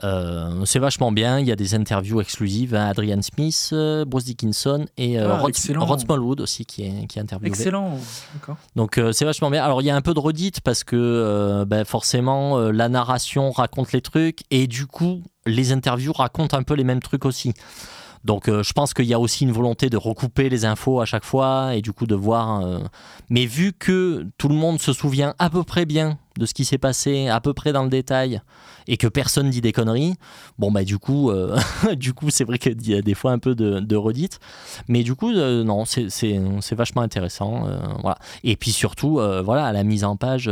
Euh, c'est vachement bien, il y a des interviews exclusives à Adrian Smith, euh, Bruce Dickinson et euh, Ah, Rod, Smallwood aussi qui est, qui est interviewé. Excellent. D'accord. Donc euh, c'est vachement bien. Alors il y a un peu de redite parce que ben, forcément la narration raconte les trucs et du coup les interviews racontent un peu les mêmes trucs aussi. Donc euh, je pense qu'il y a aussi une volonté de recouper les infos à chaque fois et du coup de voir. euh, Mais vu que tout le monde se souvient à peu près bien de ce qui s'est passé, à peu près dans le détail, et que personne dit des conneries, bon bah du coup, euh, c'est vrai qu'il y a des fois un peu de, de mais du coup non c'est vachement intéressant, voilà. Et puis surtout voilà la mise en page,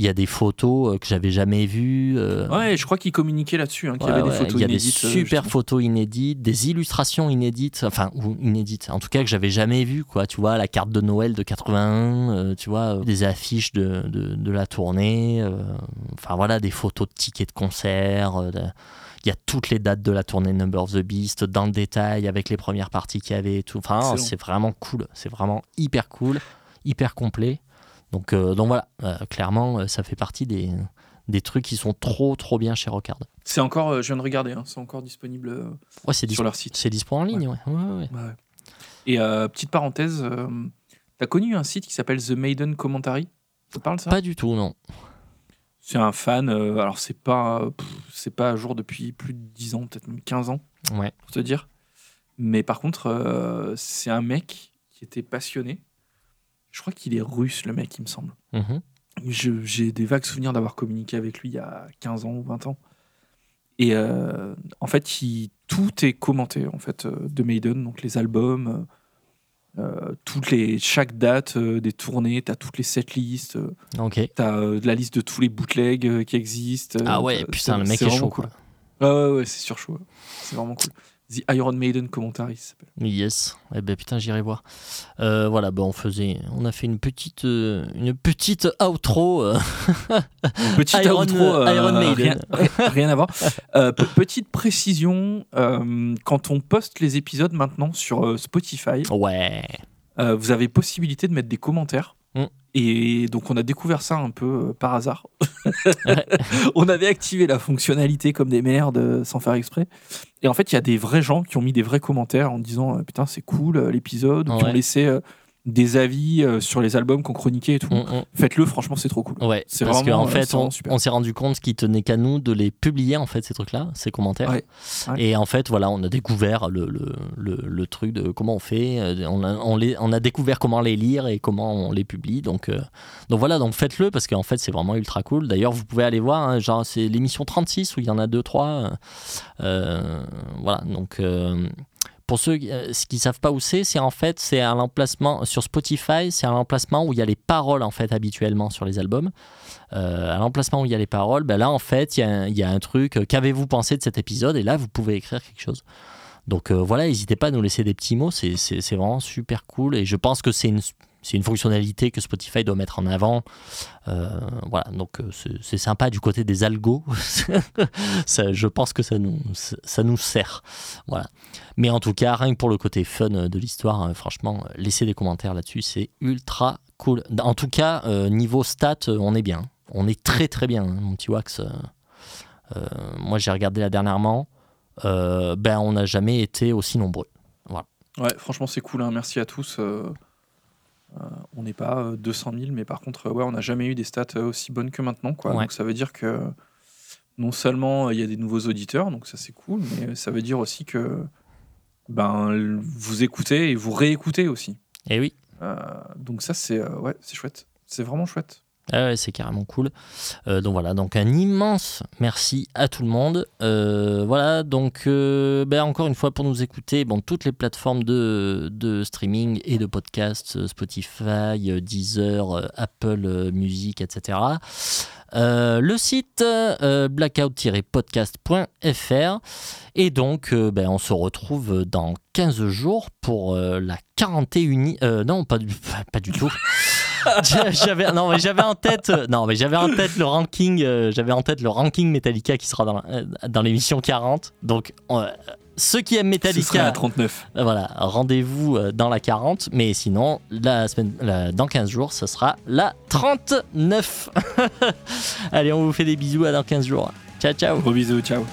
il y a des photos euh, que j'avais jamais vues. euh, Ouais, je crois qu'il communiquait là-dessus, hein, qu'il y Ouais, avait des ouais, photos il y a inédites. des euh, super photos inédites, des illustrations inédites, enfin ou inédites, en tout cas que j'avais jamais vues quoi. Tu vois la carte de Noël de 81, euh, tu vois des affiches de, de, de la tournée, enfin voilà des photos de tickets de concert. de- il y a toutes les dates de la tournée Number of the Beast dans le détail avec les premières parties qu'il y avait et tout. Enfin, c'est vraiment cool. C'est vraiment hyper cool, hyper complet. Donc, euh, donc voilà, euh, clairement, euh, ça fait partie des, des trucs qui sont trop, trop bien chez Rockard. C'est encore, euh, je viens de regarder, hein, c'est encore disponible euh, Ouais, sur dispo, leur site. c'est dispo en ligne, ouais. Et euh, petite parenthèse, t'as connu un site qui s'appelle The Maiden Commentary? Ça parle ça? Pas du tout, non. C'est un fan, alors c'est pas, c'est pas à jour depuis plus de 10 ans, peut-être même 15 ans, pour te dire. Mais par contre, c'est un mec qui était passionné. Je crois qu'il est russe, le mec, il me semble. Mhm. J'ai des vagues souvenirs d'avoir communiqué avec lui il y a 15 ans ou 20 ans. Et euh, en fait, il- tout est commenté en fait euh, de Maiden, donc les albums, euh, toutes les, chaque date euh, des tournées, t'as toutes les setlists, euh, Ok. t'as la liste de tous les bootlegs qui existent. Ah ouais, putain, le mec est chaud, cool. quoi. Ouais, ouais, ouais, c'est sur chaud. C'est vraiment cool. The Iron Maiden Commentary, ça s'appelle. Yes. Eh ben putain, j'irai voir. Euh, voilà, ben on faisait, on a fait une petite, euh, une petite outro. euh, Petit Iron- outro, euh, Iron Maiden. Rien, rien- rien à voir. Euh, pe- petite précision, euh, quand on poste les épisodes maintenant sur euh, Spotify, Ouais. euh, vous avez possibilité de mettre des commentaires. Mm. Et donc on a découvert ça un peu euh, par hasard. on avait activé la fonctionnalité comme des merdes euh, sans faire exprès. Et en fait, il y a des vrais gens qui ont mis des vrais commentaires en disant euh, putain c'est cool l'épisode, ou qui ont laissé des avis euh, sur les albums qu'on chroniquait et tout. Mm, mm. Faites-le, franchement c'est trop cool. Ouais, C'est parce vraiment, qu'en euh, fait, on, s'est rendu compte qu'il tenait qu'à nous de les publier, en fait, ces trucs-là, ces commentaires. Ouais, ouais. Et en fait, voilà, on a découvert le, le, le, le truc de comment on fait. euh, On a, on, les, on a découvert comment les lire et comment on les publie. Donc, euh, donc voilà, donc faites-le parce qu'en fait, c'est vraiment ultra cool. D'ailleurs, vous pouvez aller voir, hein, genre, c'est l'émission 36 où il y en a 2-3. Euh, voilà, donc. euh, pour ceux euh, qui ne savent pas où c'est, c'est en fait c'est à l'emplacement sur Spotify, c'est à l'emplacement où il y a les paroles en fait habituellement sur les albums. Euh, à l'emplacement où il y a les paroles, ben là en fait il y a, un- truc. euh, Qu'avez-vous pensé de cet épisode? Et là vous pouvez écrire quelque chose. Donc voilà, n'hésitez pas à nous laisser des petits mots, c'est vraiment super cool et je pense que c'est une c'est une fonctionnalité que Spotify doit mettre en avant. Euh, voilà, donc euh, c'est sympa du côté des algos. Je pense que ça nous, ça nous sert. Voilà. Mais en tout cas, rien que pour le côté fun de l'histoire, euh, franchement, euh, laissez des commentaires là-dessus, c'est ultra cool. En tout cas, euh, niveau stats, euh, on est bien. On est très très bien, hein, mon petit Wax. Euh, euh, moi, j'ai regardé là dernièrement. Euh, ben, on n'a jamais été aussi nombreux. Ouais, franchement, c'est cool. hein. Merci à tous. Euh, euh, on n'est pas euh, 200 000, mais par contre, euh, ouais, on n'a jamais eu des stats euh, aussi bonnes que maintenant. Quoi. Ouais. Donc ça veut dire que non seulement euh, il y a des nouveaux auditeurs, donc ça c'est cool, mais ça veut dire aussi que ben, vous écoutez et vous réécoutez aussi. Et oui, Euh, donc ça, c'est euh, ouais, c'est chouette. C'est vraiment chouette. Ah c'est carrément cool. Euh, donc voilà, donc un immense merci à tout le monde. Euh, voilà, donc euh, ben, encore une fois pour nous écouter, bon, toutes les plateformes de, de streaming et de podcast, Spotify, Deezer, Apple Music, etc. Le site blackout-podcast.fr et donc ben, on se retrouve dans 15 jours pour la 41 euh, non pas du, pas du tout j'avais non mais j'avais en tête euh, non mais j'avais en tête le ranking euh, j'avais en tête le ranking Metallica qui sera dans euh, dans l'émission 40 donc euh, ceux qui aiment Ce sera Metallica à 39. euh, voilà rendez-vous dans la 40 mais sinon la semaine la- dans 15 jours ce sera la 39 allez on vous fait des bisous à dans 15 jours. Ciao ciao. Gros bisous, ciao.